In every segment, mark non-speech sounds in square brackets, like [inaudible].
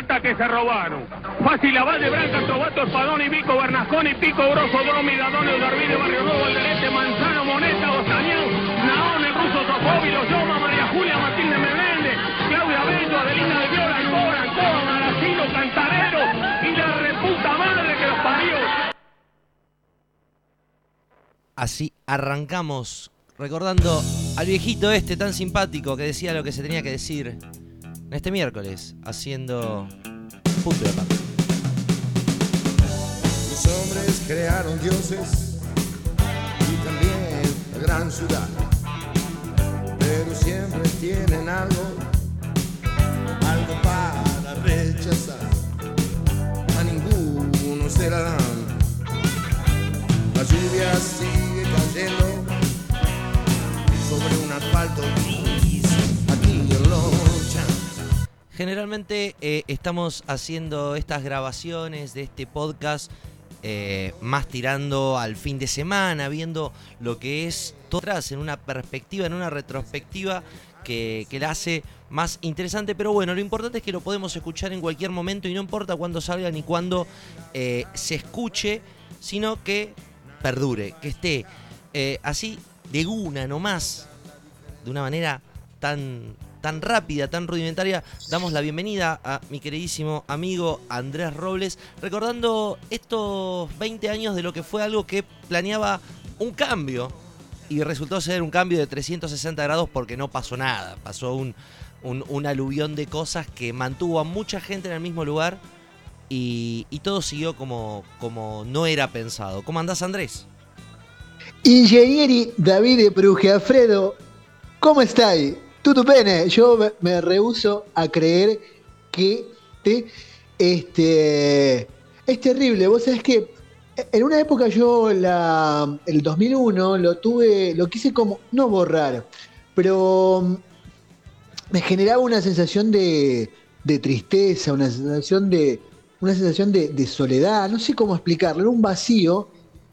plata que se robaron. Fácil de Branca, Tobato, Espadón y Vico, Bernasconi, Pico, Grosso, Dromi, Dadone, Darvide, Barrio Nuevo, Alderete, Manzano, Moneta, Ostañán, Naón, el Ruso, Sofóbi, Los Yoma, María Julia, Matilde Menéndez, Claudia Bello, Adelina de Viola, Alcora, Alcoba, Maracino, Cantarero y la reputa madre que los parió. Así arrancamos recordando al viejito este tan simpático que decía lo que se tenía que decir este miércoles, haciendo punto de aparte. Los hombres crearon dioses y también la gran ciudad, pero siempre tienen algo, algo para rechazar. A ninguno se la dan. La lluvia sigue cayendo sobre un asfalto Generalmente eh, estamos haciendo estas grabaciones de este podcast eh, más tirando al fin de semana, viendo lo que es todo atrás, en una perspectiva, en una retrospectiva que, la hace más interesante. Pero bueno, lo importante es que lo podemos escuchar en cualquier momento y no importa cuándo salga ni cuándo eh, se escuche, sino que perdure, que esté así de una nomás, de una manera tan, tan rápida, tan rudimentaria, damos la bienvenida a mi queridísimo amigo Andrés Robles, recordando estos 20 años de lo que fue algo que planeaba un cambio y resultó ser un cambio de 360 grados porque no pasó nada, pasó un, un, aluvión de cosas que mantuvo a mucha gente en el mismo lugar y, todo siguió como, como no era pensado. ¿Cómo andás Andrés? Ingegneri Davide Brugiafredo, ¿cómo estáis? Tutto bene, yo me, rehuso a creer que te, este, es terrible. Vos sabés que en una época yo, la, el 2001, lo tuve, lo quise como, no borrar, pero mm, me generaba una sensación de, de tristeza, una sensación de, una sensación de soledad, no sé cómo explicarlo, era un vacío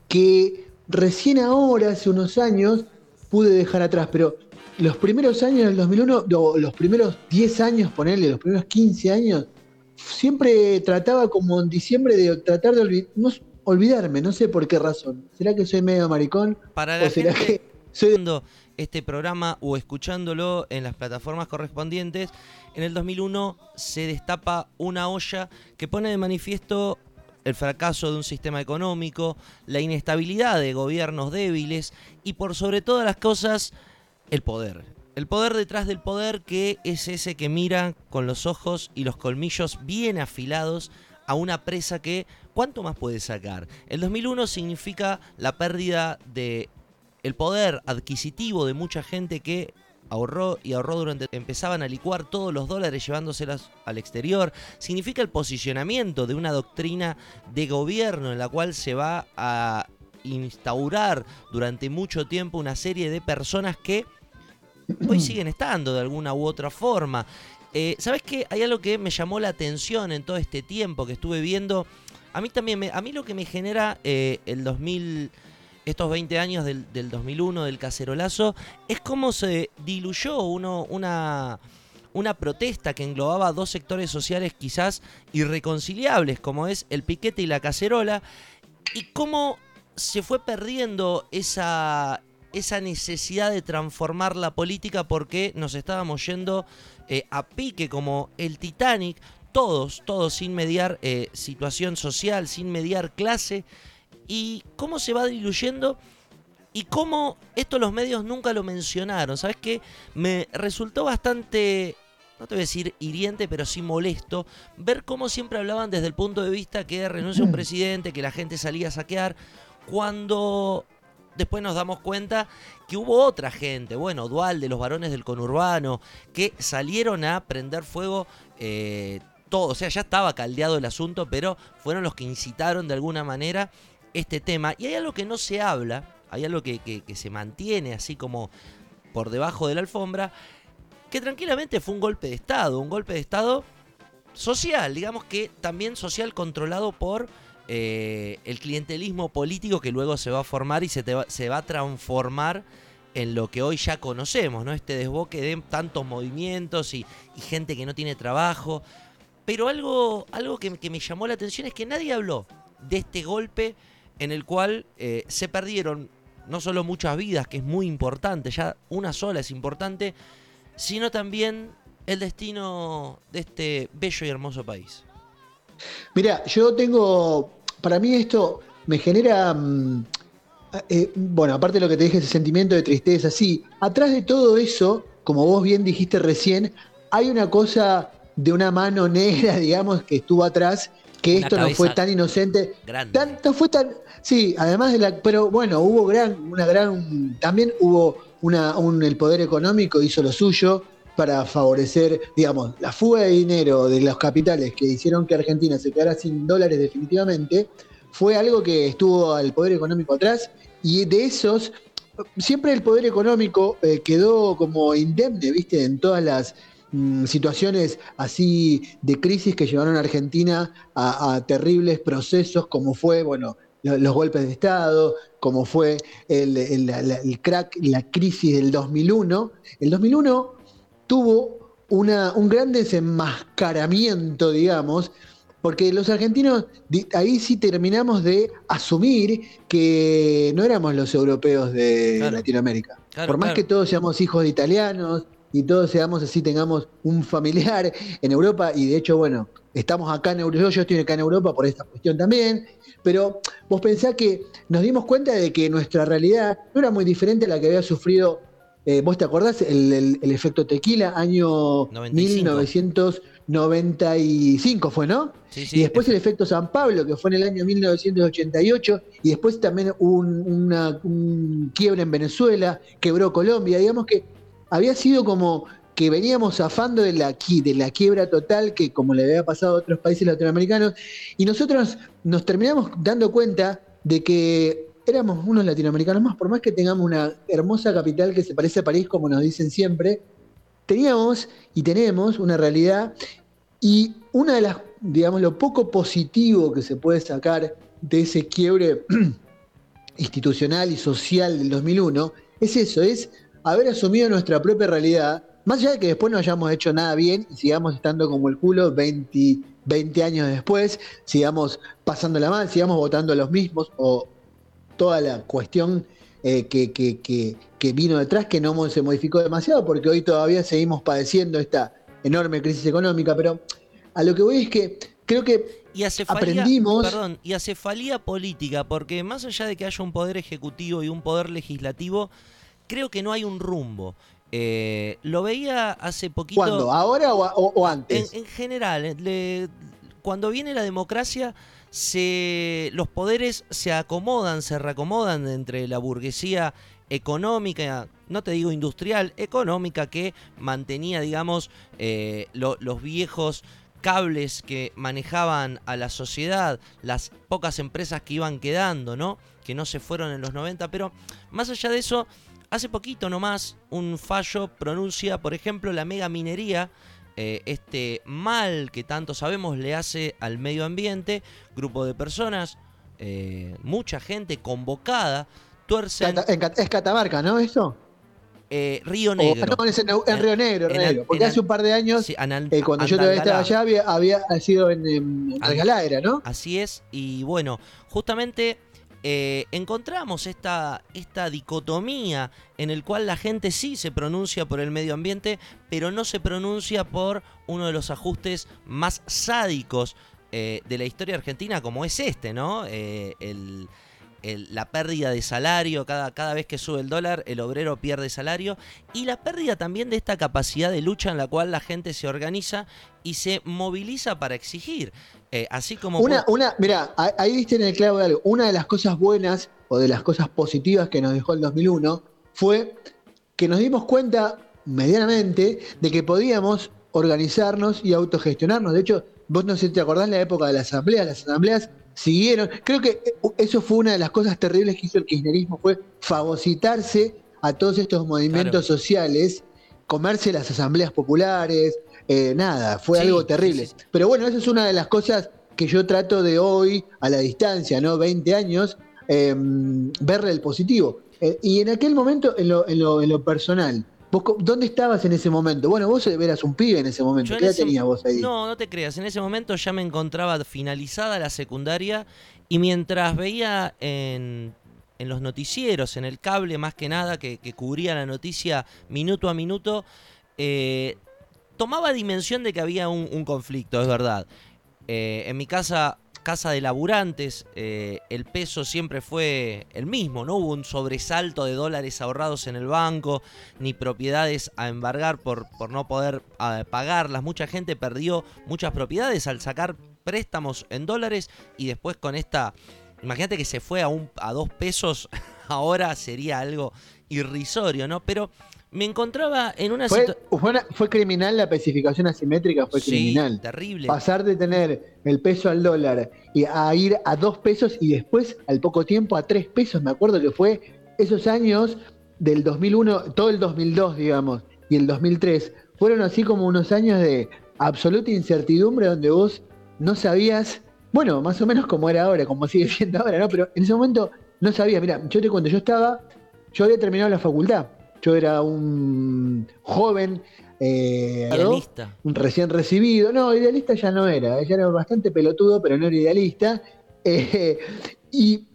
que recién ahora, hace unos años, pude dejar atrás, pero los primeros años del 2001, o los primeros 10 años, ponerle, los primeros 15 años, siempre trataba como en diciembre de tratar de no, olvidarme, no sé por qué razón. ¿Será que soy medio maricón? Para la ¿O será gente que soy de- viendo este programa o escuchándolo en las plataformas correspondientes, en el 2001 se destapa una olla que pone de manifiesto el fracaso de un sistema económico, la inestabilidad de gobiernos débiles y por sobre todas las cosas, el poder. El poder detrás del poder que es ese que mira con los ojos y los colmillos bien afilados a una presa que ¿cuánto más puede sacar? El 2001 significa la pérdida de el poder adquisitivo de mucha gente que ahorró y ahorró durante empezaban a licuar todos los dólares llevándoselos al exterior significa el posicionamiento de una doctrina de gobierno en la cual se va a instaurar durante mucho tiempo una serie de personas que hoy [clears throat] siguen estando de alguna u otra forma. Eh, ¿Sabes qué? Hay algo que me llamó la atención en todo este tiempo que estuve viendo. A mí también, me- a mí lo que me genera eh, el 2000, estos 20 años del, del 2001, del cacerolazo, es cómo se diluyó uno, una, una protesta que englobaba dos sectores sociales quizás irreconciliables, como es el piquete y la cacerola, y cómo se fue perdiendo esa, esa necesidad de transformar la política porque nos estábamos yendo eh, a pique como el Titanic, todos, todos sin mediar eh, situación social, sin mediar clase, y cómo se va diluyendo y cómo esto los medios nunca lo mencionaron. ¿Sabes qué? Me resultó bastante, no te voy a decir hiriente, pero sí molesto, ver cómo siempre hablaban desde el punto de vista que renuncia un [clears throat] presidente, que la gente salía a saquear, cuando después nos damos cuenta que hubo otra gente, bueno, Dual de los varones del conurbano, que salieron a prender fuego eh, todo, o sea, ya estaba caldeado el asunto, pero fueron los que incitaron de alguna manera este tema. Y hay algo que no se habla, hay algo que, se mantiene así como por debajo de la alfombra, que tranquilamente fue un golpe de Estado, un golpe de Estado social, digamos que también social controlado por eh, el clientelismo político que luego se va a formar y se, te va, se va a transformar en lo que hoy ya conocemos, ¿no? Este desboque de tantos movimientos y, gente que no tiene trabajo. Pero algo, algo que, que me llamó la atención es que nadie habló de este golpe en el cual eh, se perdieron no solo muchas vidas, que es muy importante, ya una sola es importante, sino también el destino de este bello y hermoso país. Mira, yo tengo, para mí esto me genera, mm, eh, bueno, aparte de lo que te dije, ese sentimiento de tristeza, sí, atrás de todo eso, como vos bien dijiste recién, hay una cosa de una mano negra, [laughs] digamos, que estuvo atrás, que esto no fue tan inocente. Tanto fue tan. Sí, además de la. Pero bueno, hubo gran, una gran. También hubo una, un, el poder económico hizo lo suyo para favorecer, digamos, la fuga de dinero de los capitales que hicieron que Argentina se quedara sin dólares definitivamente, fue algo que estuvo al poder económico atrás y de esos, siempre el poder económico eh, quedó como indemne, viste, en todas las Mm, situaciones así de crisis que llevaron a Argentina a, terribles procesos como fue, bueno, los golpes de Estado, como fue el, crack, la crisis del 2001. El 2001 tuvo una, un gran desenmascaramiento, digamos, porque los argentinos ahí sí terminamos de asumir que no éramos los europeos de Latinoamérica. Por más que todos seamos hijos de italianos, y todos seamos así, tengamos un familiar en Europa y de hecho, bueno, estamos acá en Europa, yo estoy acá en Europa por esta cuestión también, pero vos pensás que nos dimos cuenta de que nuestra realidad no era muy diferente a la que había sufrido, eh, vos te acordás, el, efecto tequila, año 1995 fue, ¿no? Sí, sí, y después el efecto San Pablo, que fue en el año 1988, y después también un, una, un quiebre en Venezuela, quebró Colombia, digamos que había sido como que veníamos zafando de la, de la quiebra total que como le había pasado a otros países latinoamericanos, y nosotros nos terminamos dando cuenta de que éramos unos latinoamericanos más, por más que tengamos una hermosa capital que se parece a París, como nos dicen siempre, teníamos y tenemos una realidad. Y una de las, digamos, lo poco positivo que se puede sacar de ese quiebre [clears throat] institucional y social del 2001 es eso, es haber asumido nuestra propia realidad, más allá de que después no hayamos hecho nada bien y sigamos estando como el culo 20, 20 años después, sigamos pasándola mal, sigamos votando a los mismos o toda la cuestión eh, que, que, vino detrás que no se modificó demasiado porque hoy todavía seguimos padeciendo esta enorme crisis económica, pero a lo que voy es que creo que y aprendimos... Perdón, y acefalía política, porque más allá de que haya un poder ejecutivo y un poder legislativo, creo que no hay un rumbo. Eh, lo veía hace poquito. ¿Cuándo? ¿Ahora o, antes? En, general, cuando viene la democracia, se, los poderes se acomodan, se reacomodan entre la burguesía económica, no te digo industrial, económica, que mantenía, digamos, eh, los viejos cables que manejaban a la sociedad, las pocas empresas que iban quedando, ¿no? Que no se fueron en los 90, pero más allá de eso, Hace poquito nomás un fallo pronuncia, por ejemplo, la mega minería, eh, este mal que tanto sabemos le hace al medio ambiente, grupo de personas, eh, mucha gente convocada, tuercen... Es Catamarca, ¿no? ¿Eso? Eh, Río Negro. no, es en, Río Negro, Negro. Porque hace un par de años, cuando yo todavía estaba allá, había, sido en, en ¿no? Así es, y bueno, justamente eh, encontramos esta, esta dicotomía en el cual la gente sí se pronuncia por el medio ambiente, pero no se pronuncia por uno de los ajustes más sádicos eh, de la historia argentina, como es este, ¿no? Eh, la pérdida de salario, cada, cada vez que sube el dólar, el obrero pierde salario, y la pérdida también de esta capacidad de lucha en la cual la gente se organiza y se moviliza para exigir. Eh, así como. Una, una, mira, ahí viste en el clavo de algo. Una de las cosas buenas o de las cosas positivas que nos dejó el 2001 fue que nos dimos cuenta medianamente de que podíamos organizarnos y autogestionarnos. De hecho, vos no sé si te acordás la época de las asambleas, las asambleas siguieron. Creo que eso fue una de las cosas terribles que hizo el kirchnerismo, fue fagocitarse a todos estos movimientos sociales, comerse las asambleas populares, eh, nada, fue algo terrible. Pero bueno, esa es una de las cosas que yo trato de hoy, a la distancia, ¿no? 20 años, em, verle el positivo. Eh, y en aquel momento, en lo, en, lo, en lo, personal, ¿Vos ¿Dónde estabas en ese momento? Bueno, vos eras un pibe en ese momento. En ¿Qué edad tenías vos ahí? No, no te creas. En ese momento ya me encontraba finalizada la secundaria y mientras veía en, en los noticieros, en el cable más que nada, que, que cubría la noticia minuto a minuto, eh, tomaba dimensión de que había un, conflicto, es verdad. Eh, en mi casa, casa de laburantes, eh, el peso siempre fue el mismo, no hubo un sobresalto de dólares ahorrados en el banco, ni propiedades a embargar por, por no poder ah, pagarlas. Mucha gente perdió muchas propiedades al sacar préstamos en dólares y después con esta... Imagínate que se fue a, un, a dos pesos, [laughs] ahora sería algo irrisorio, ¿no? Pero me encontraba en una Fue, situación... fue, una- fue criminal la especificación asimétrica, fue Sí, criminal. terrible. Pasar de tener el peso al dólar y a ir a dos pesos y después, al poco tiempo, a tres pesos. Me acuerdo que fue esos años del 2001, todo el 2002, digamos, y el 2003, fueron así como unos años de absoluta incertidumbre donde vos no sabías, bueno, más o menos como era ahora, como sigue siendo ahora, ¿no? Pero en ese momento no sabía. Mira, yo te cuento, yo estaba, yo había terminado la facultad. Yo era un joven eh, Idealista. un recién recibido. No, idealista ya no era, ya era bastante pelotudo, pero no era idealista. [laughs] Eh, y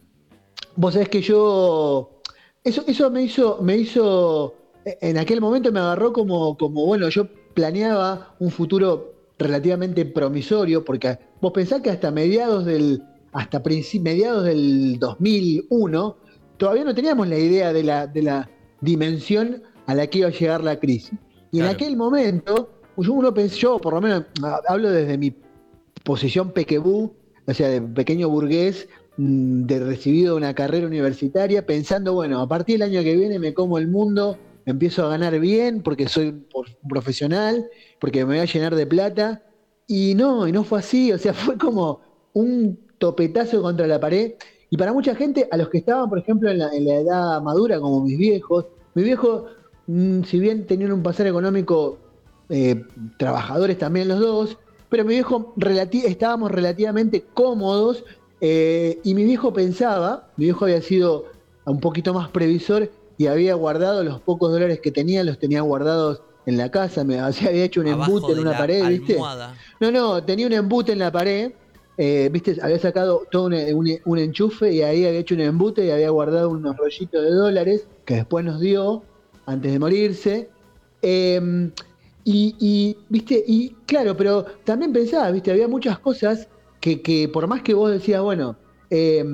vos sabés que yo. Eso, eso me hizo, me hizo. En aquel momento me agarró como, como, bueno, yo planeaba un futuro relativamente promisorio, porque vos pensás que hasta mediados del. hasta mediados del 2001, todavía no teníamos la idea de la, de la dimensión a la que iba a llegar la crisis. Y en Claro. aquel momento, pues uno pensó, yo por lo menos hablo desde mi posición pequebú, o sea, de pequeño burgués, mm, de recibido una carrera universitaria, pensando, bueno, a partir del año que viene me como el mundo, empiezo a ganar bien porque soy un profesional, porque me voy a llenar de plata. Y no, y no fue así, o sea, [laughs] fue como un topetazo contra la pared. Y para mucha gente, a los que estaban, por ejemplo, en la, en la edad madura, como mis viejos, mis viejos, mm, si bien tenían un pasar económico, eh, trabajadores también los dos, pero mi viejo relati- estábamos relativamente cómodos eh, y mi viejo pensaba, mi viejo había sido un poquito más previsor y había guardado los pocos dólares que tenía, los tenía guardados en la casa, me o [laughs] sea, había hecho un Abajo embute en una pared, ¿viste? No, no, tenía un embute en la pared, eh, viste, había sacado todo un, un- un enchufe y ahí había hecho un embute y había guardado unos rollitos de dólares que después nos dio antes de morirse. Eh, y, y, viste, y claro, pero también pensaba, viste, había muchas cosas que, que por más que vos decías, bueno, eh,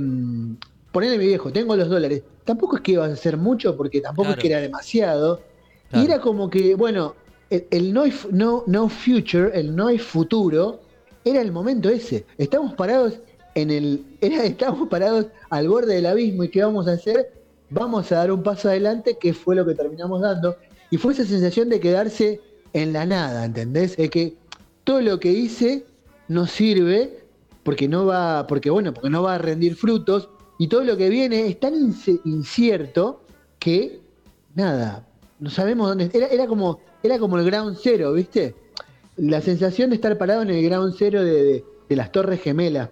ponele mi viejo, tengo los dólares, tampoco es que iba a hacer mucho porque tampoco Claro. es que era demasiado. Claro. Y era como que, bueno, el, el no, no, no future, el no hay futuro, era el momento ese. Estamos parados en el. [laughs] Era, estamos parados al borde del abismo y ¿qué vamos a hacer? Vamos a dar un paso adelante, que fue lo que terminamos dando. Y fue esa sensación de quedarse en la nada, ¿entendés? Es que todo lo que hice no sirve porque no va, porque bueno, porque no va a rendir frutos. Y todo lo que viene es tan incierto que nada, no sabemos dónde. Era, era como, era como el ground zero, ¿viste? La sensación de estar parado en el ground zero de, de- de las Torres Gemelas,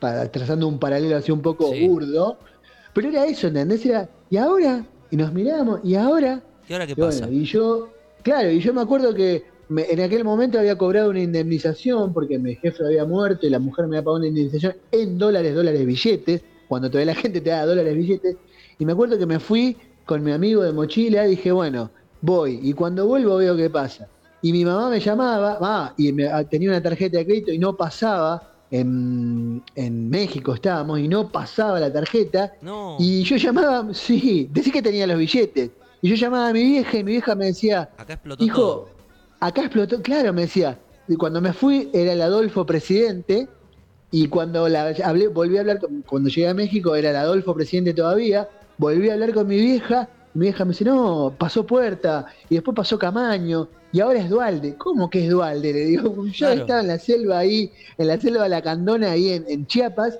para, trazando un paralelo así un poco Sí. burdo. Pero era eso, ¿entendés? Era, y ahora, y nos miramos, y ahora. ¿Y ahora qué Y bueno, pasa? y yo, claro, y yo me acuerdo que me- en aquel momento había cobrado una indemnización porque mi jefe había muerto y la mujer me había pagado una indemnización en dólares, dólares, billetes, cuando todavía la gente te da dólares, billetes. Y me acuerdo que me fui con mi amigo de mochila y dije, bueno, voy. Y cuando vuelvo veo qué pasa. Y mi mamá me llamaba, ah, y me- ah, tenía una tarjeta de crédito y no pasaba. En, en México estábamos y no pasaba la tarjeta. No. Y yo llamaba, sí, decía que tenía los billetes. Y yo llamaba a mi vieja y mi vieja me decía, Acá explotó hijo, todo. acá explotó, claro, me decía. Y cuando me fui era el Adolfo presidente. Y cuando la, hablé, volví a hablar, con- cuando llegué a México era el Adolfo presidente todavía. Volví a hablar con mi vieja. Y mi vieja me dice, no, pasó Puerta. Y después pasó Camaño. Y ahora es Dualde. ¿Cómo que es Dualde? Le digo, yo Claro. estaba en la selva ahí, en la selva de la Candona, ahí en, en Chiapas.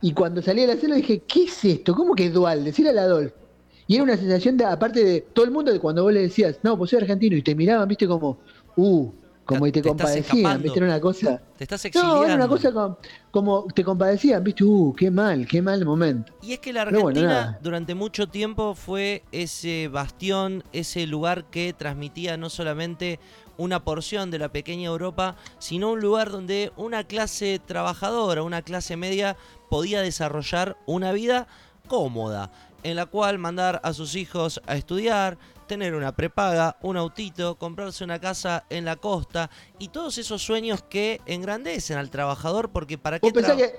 Y cuando salí de la selva dije, ¿qué es esto? ¿Cómo que es Dualde? Si era el Adolfo. Y era una sensación de, aparte de todo el mundo, de cuando vos le decías, no, pues soy argentino, y te miraban, viste, como, uh, como y te, te compadecían. ¿viste? Era una cosa. Te estás exiliando. No, era una cosa como, como te compadecían, ¿viste? Uh, qué mal, qué mal momento. Y es que la bueno, Argentina durante mucho tiempo fue ese bastión, ese lugar que transmitía no solamente una porción de la pequeña Europa, sino un lugar donde una clase trabajadora, una clase media podía desarrollar una vida cómoda, en la cual mandar a sus hijos a estudiar, tener una prepaga, un autito, comprarse una casa en la costa y todos esos sueños que engrandecen al trabajador porque para qué tra- que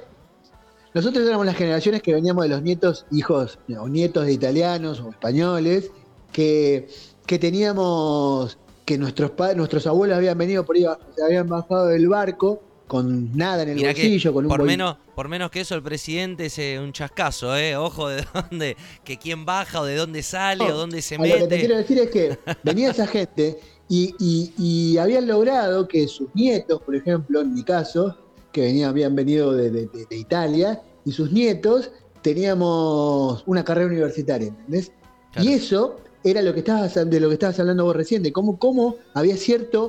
nosotros éramos las generaciones que veníamos de los nietos, hijos o nietos de italianos o españoles, que, que teníamos, que nuestros padres, nuestros abuelos habían venido por ahí, se habían bajado del barco con nada en el Mirá bolsillo, con un por menos, por menos que eso el presidente es eh, un chascazo, ¿eh? Ojo de [laughs] dónde, que quién baja o de dónde sale o dónde se A lo que te mete. quiero decir es que [laughs] venía esa gente y, y- y habían logrado que sus nietos, por ejemplo, en mi caso, que venían, habían venido de, de- de- de Italia, y sus nietos teníamos una carrera universitaria, ¿entendés? Claro. Y eso era lo que estabas, de lo que estabas hablando vos recién, de cómo, cómo había cierta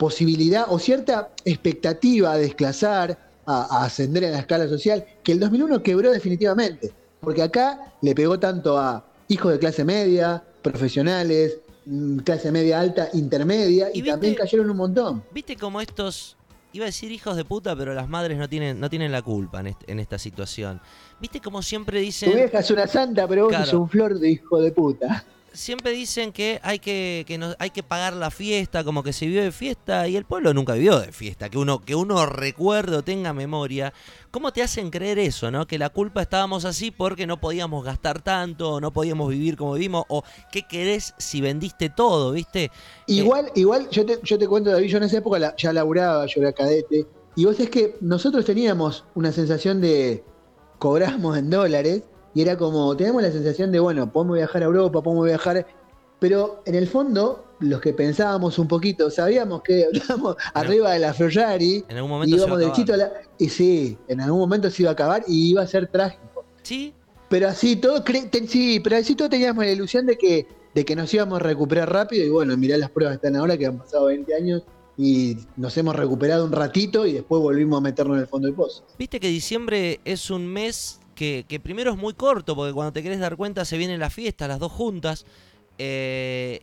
posibilidad o cierta expectativa de desclasar, a, a ascender en la escala social, que el 2001 quebró definitivamente. Porque acá le pegó tanto a hijos de clase media, profesionales, mm, clase media alta, intermedia, Y y, viste- también cayeron un montón. ¿Viste cómo estos, iba a decir hijos de puta, pero las madres no tienen, no tienen la culpa en, este- en esta situación? ¿Viste cómo siempre Tu dicen... vieja es una santa, pero vos Claro. sos un flor de hijo de puta. Siempre dicen que hay que, que hay que pagar la fiesta, como que se vivió de fiesta, y el pueblo nunca vivió de fiesta, que uno, que uno recuerde o tenga memoria. ¿Cómo te hacen creer eso, no? Que la culpa estábamos así porque no podíamos gastar tanto, o no podíamos vivir como vivimos, o qué querés si vendiste todo, ¿viste? Igual, igual, yo te, yo te cuento, David, yo en esa época la- ya laburaba, yo era cadete, y vos es que nosotros teníamos una sensación de cobramos en dólares, y era como, teníamos la sensación de, bueno, podemos viajar a Europa, podemos viajar, pero en el fondo, los que pensábamos un poquito, sabíamos que [laughs] estábamos arriba de la Ferrari, En algún momento se va a íbamos acabar. a la... Y sí, en algún momento se iba a acabar y iba a ser trágico. Sí, Pero así todo, ten- sí, pero así todo teníamos la ilusión de que, de que nos íbamos a recuperar rápido. Y bueno, mirá las pruebas que están ahora, que han pasado 20 años y nos hemos recuperado un ratito y después volvimos a meternos en el fondo del pozo. Viste que diciembre es un mes que, primero es muy corto, porque cuando te querés dar cuenta se vienen las fiestas, las dos juntas, eh,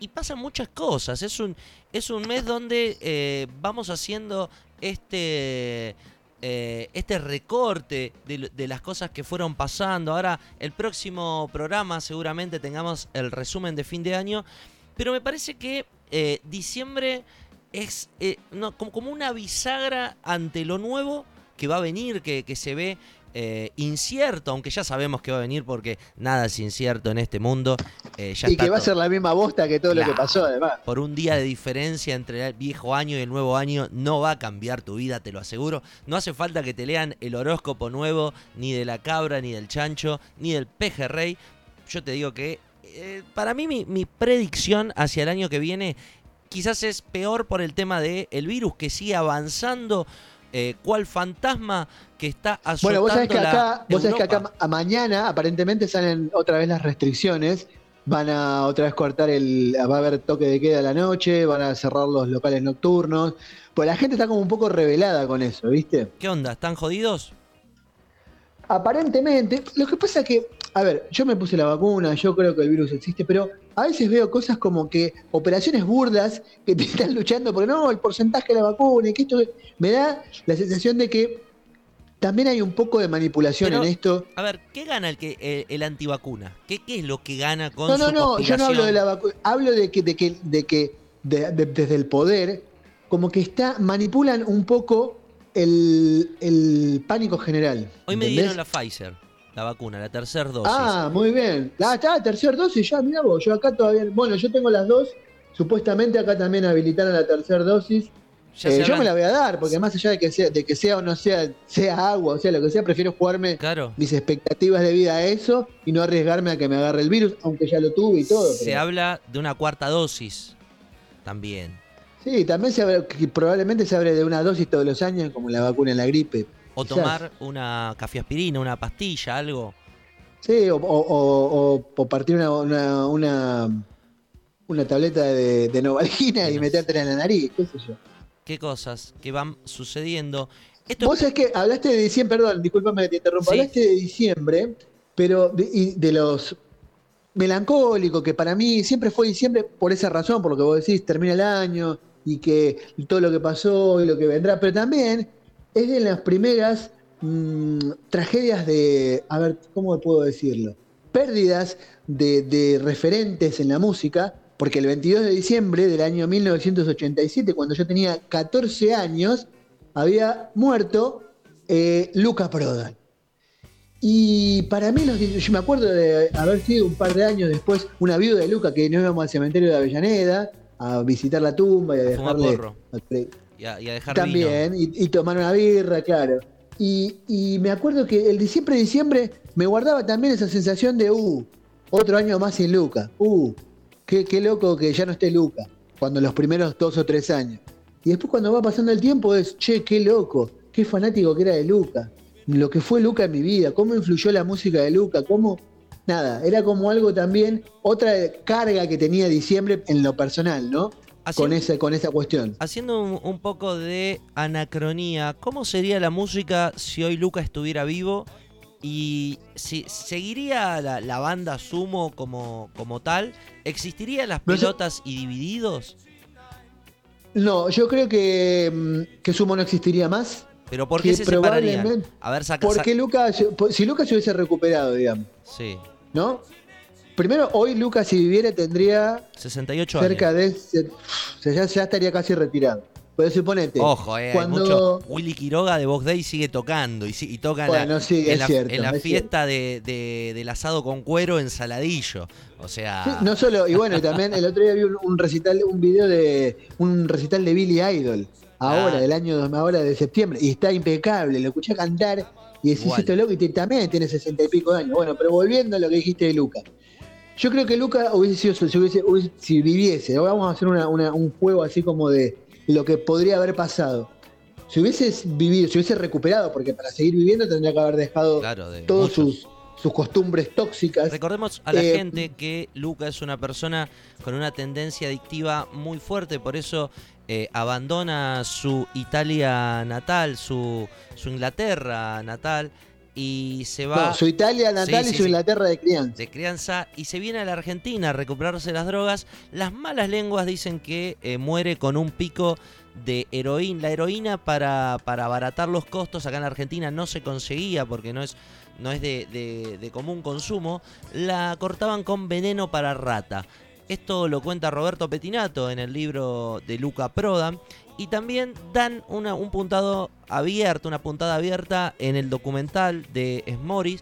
y pasan muchas cosas. Es un, es un mes donde eh, vamos haciendo este, eh, este recorte de, las cosas que fueron pasando. Ahora, el próximo programa seguramente tengamos el resumen de fin de año, pero me parece que diciembre es como, como una bisagra ante lo nuevo que va a venir, que, que se ve eh, incierto, aunque ya sabemos que va a venir porque nada es incierto en este mundo. eh, ya y está que va a ser la misma bosta que todo lo que pasó, además. por un día de diferencia entre el viejo año y el nuevo año no va a cambiar tu vida, te lo aseguro. No hace falta que te lean el horóscopo nuevo, ni de la cabra, ni del chancho, ni del pejerrey. Yo te digo que eh, para mí mi, mi predicción hacia el año que viene quizás es peor por el tema del el virus que sigue avanzando. Eh, ¿Cuál fantasma que está azotando Bueno, vos sabés que acá, vos sabés que acá a mañana aparentemente salen otra vez las restricciones. Van a otra vez cortar el. Va a haber toque de queda a la noche, van a cerrar los locales nocturnos. Pues la gente está como un poco revelada con eso, ¿viste? ¿Qué onda? ¿Están jodidos? Aparentemente, lo que pasa es que, a ver, yo me puse la vacuna, yo creo que el virus existe, pero a veces veo cosas como que operaciones burdas que te están luchando porque no, el porcentaje de la vacuna y que esto me da la sensación de que también hay un poco de manipulación Pero- en esto. A ver, ¿qué gana el que el, el antivacuna? ¿Qué, ¿Qué es lo que gana con No, su no, no, yo no hablo de la vacuna, hablo de que, de que, de que de- de- desde el poder, como que está, manipulan un poco el, el pánico general. Hoy me dieron la Pfizer, la vacuna, la tercera dosis. Ah, muy bien. Ah, está, tercera dosis ya, mira vos, yo acá todavía, bueno, yo tengo las dos, supuestamente acá también habilitaron la tercera dosis. Ya Eh, yo me la voy a dar, porque más allá de que sea, de que sea o no sea, sea agua, o sea, lo que sea, prefiero jugarme Claro. mis expectativas de vida a eso y no arriesgarme a que me agarre el virus, aunque ya lo tuve y todo. Se pero- habla de una cuarta dosis también. Sí, también se abre, que probablemente se abre de una dosis todos los años, como la vacuna en la gripe. O Quizás. tomar una cafeaspirina, una pastilla, algo. Sí, o, o- o- o- partir una, una, una, una tableta de, de Novalgina y metértela en la nariz, qué sé yo. qué cosas que van sucediendo. Esto Vos sabés que hablaste de diciembre, perdón, discúlpame que te interrumpa, Sí. hablaste de diciembre, pero de, y de los melancólicos, que para mí siempre fue diciembre por esa razón, por lo que vos decís, termina el año y que todo lo que pasó y lo que vendrá, pero también es de las primeras mm, tragedias de, a ver, ¿cómo puedo decirlo? Pérdidas de, de referentes en la música, porque el 22 de diciembre del año 1987, cuando yo tenía 14 años, había muerto eh, Luca Prodan. Y para mí, los- yo me acuerdo de haber sido un par de años después una viuda de Luca que nos íbamos al cementerio de Avellaneda a visitar la tumba y a dejarle. Y a, y También, y, tomar una birra, claro. Y, y me acuerdo que el diciembre, diciembre, me guardaba también esa sensación de, uh, otro año más sin Luca. Uh, qué, qué loco que ya no esté Luca. Cuando los primeros dos o tres años. Y después cuando va pasando el tiempo es, che, qué loco, qué fanático que era de Luca. Lo que fue Luca en mi vida, cómo influyó la música de Luca, cómo... Nada, era como algo también, otra carga que tenía diciembre en lo personal, ¿no? Con esa, con esa cuestión. Haciendo un, un poco de anacronía, ¿cómo sería la música si hoy Luca estuviera vivo? ¿Y si seguiría la, la banda Sumo como, como tal? ¿Existirían las No pelotas y divididos? No, yo creo que, mm, que Sumo no existiría más. ¿Pero por qué se separarían? A ver, saca... Porque Lucas, si Lucas se hubiese recuperado, digamos, Sí, ¿no? Primero, hoy Lucas, si viviera, tendría 68 cerca años. de. se- o sea, ya, ya estaría casi retirado. Pero suponete. Ojo, eh, hay cuando- mucho. Willy Quiroga de Vox Day sigue tocando y, y toca en la- Bueno, sí, en es la, cierto, en la es fiesta de, de- del asado con cuero en Saladillo. O sea, Sí, no solo, y bueno, y también el otro día vi un, un recital, un video de un recital de Billy Idol, ahora, Ah. del año ahora de septiembre, y está impecable, lo escuché cantar y decís Igual. esto es loco, y te- también tiene sesenta y pico de años. Bueno, pero volviendo a lo que dijiste de Luca. Yo creo que Luca hubiese sido, si, hubiese- hubiese- si viviese, ahora vamos a hacer una- una- un juego así como de lo que podría haber pasado. Si hubieses vivido, si hubiese recuperado, porque para seguir viviendo tendría que haber dejado claro, de todas muchos. sus, sus costumbres tóxicas. Recordemos a la Eh, gente que Luca es una persona con una tendencia adictiva muy fuerte, por eso eh, abandona su Italia natal, su, su Inglaterra natal y se va No, su Italia natal Sí, y su sí. Inglaterra de crianza. de crianza y se viene a la Argentina a recuperarse las drogas. Las malas lenguas dicen que eh, muere con un pico de heroína. La heroína para, para abaratar los costos acá en la Argentina no se conseguía porque no es, no es de, de- de común consumo. La cortaban con veneno para rata. Esto lo cuenta Roberto Petinato en el libro de Luca Prodan. Y también dan una- un puntado abierto, una puntada abierta en el documental de Smoris,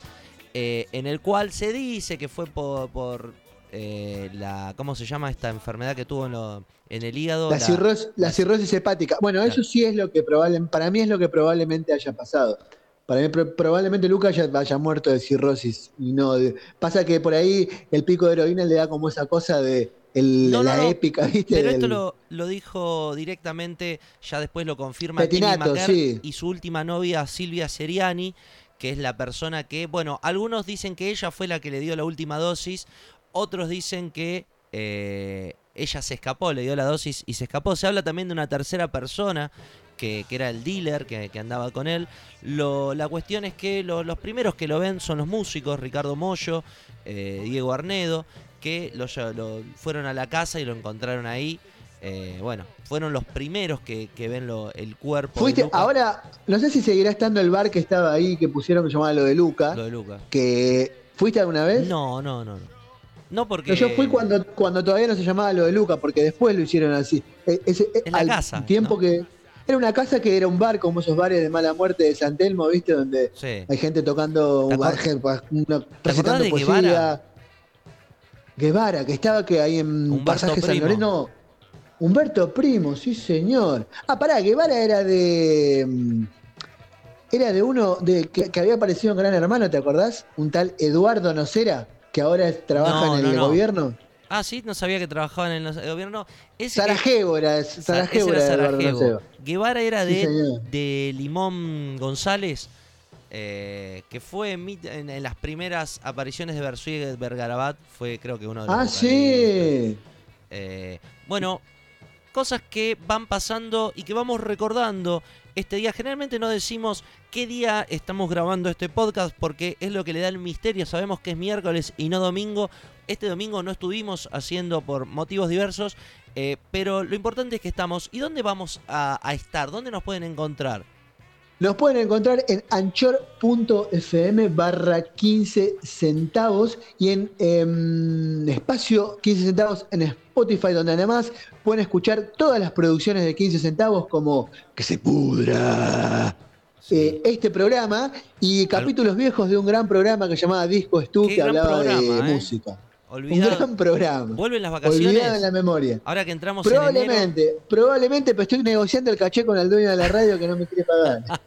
eh, en el cual se dice que fue por, por, eh, la. ¿Cómo se llama esta enfermedad que tuvo en, lo- en el hígado? La, cirrosis, la la- cirrosis hepática. Bueno, Claro. eso sí es lo que probablemente, para mí es lo que probablemente haya pasado. Para mí pro- probablemente Lucas haya, haya muerto de cirrosis y no de- pasa que por ahí el pico de heroína le da como esa cosa de el- No, la no. épica, [laughs] ¿viste? Pero esto lo, lo dijo directamente, ya después lo confirma Petinato, sí. y su última novia Silvia Seriani, que es la persona que, bueno, algunos dicen que ella fue la que le dio la última dosis, otros dicen que eh, ella se escapó, le dio la dosis y se escapó. Se habla también de una tercera persona que, que era el dealer que, que andaba con él. Lo- la cuestión es que lo- los primeros que lo ven son los músicos, Ricardo Mollo, eh, Diego Arnedo, que lo, fueron a la casa y lo encontraron ahí. Eh, bueno, fueron los primeros que, que ven lo- el cuerpo. de Fuiste, Luca. ahora, no sé si seguirá estando el bar que estaba ahí, que pusieron que llamaba lo de Luca, Lo de Luca. que ¿fuiste alguna vez? No, no, no. No, No porque. Yo fui cuando, cuando todavía no se llamaba lo de Luca, porque después lo hicieron así. Ese- eh, Es la al casa, Tiempo ¿no? que. Era una casa que era un bar, como esos bares de mala muerte de San Telmo, ¿viste? Donde Sí. hay gente tocando, ¿Te acor- gente, una- recitando poesía. Guevara? Que estaba que ahí en Humberto Pasaje San. Lorenzo. Humberto Primo, sí señor. Ah, pará, Guevara era de. mm, Era de uno de que, que había aparecido en Gran Hermano, ¿te acordás? Un tal Eduardo Nocera, que ahora trabaja No, en el no, no. gobierno. Ah, sí, no sabía que trabajaban en el gobierno. Ese Sarajevo era, Sa- Sarajevo era era. Guevara era de, de Limón González, eh, que fue en, mit- en- en las primeras apariciones de Bersuit Bergarabat, fue creo que uno de los Ah, sí. Eh, bueno, cosas que van pasando y que vamos recordando este día. Generalmente no decimos qué día estamos grabando este podcast porque es lo que le da el misterio. Sabemos que es miércoles y no domingo. Este domingo no estuvimos haciendo por motivos diversos, eh, pero lo importante es que estamos. ¿Y dónde vamos a, a estar? ¿Dónde nos pueden encontrar? Nos pueden encontrar en anchor.fm barra 15 centavos y en em, espacio 15 centavos en Spotify, donde además pueden escuchar todas las producciones de 15 centavos como Que se pudra. eh, este programa y capítulos viejos de un gran programa que se llamaba Disco Stu, que hablaba de ¿eh? música. Un Olvidado. gran programa. ¿Vuelven las Olvidado en vacaciones? la memoria. Ahora que entramos en enero. Probablemente, probablemente, pero estoy negociando el caché con el dueño de la radio que no me quiere pagar. [laughs]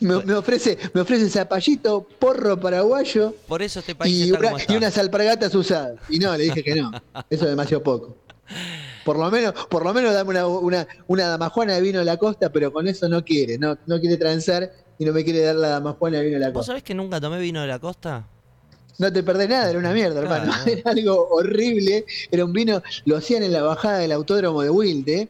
Me, me ofrece, me ofrece zapallito, porro paraguayo Por eso este país y, está una- como está. y unas alpargatas usadas. Y no, le dije que no. Eso es demasiado poco. Por lo menos, por lo menos dame una, una, una damajuana de vino de la costa, pero con eso no quiere, no, no quiere transar y no me quiere dar la damajuana de vino de la ¿Vos costa. sabés que nunca tomé vino de la costa? No te perdés nada, era una mierda, Claro. hermano. [laughs] Era algo horrible. Era un vino, lo hacían en la bajada del autódromo de Wilde,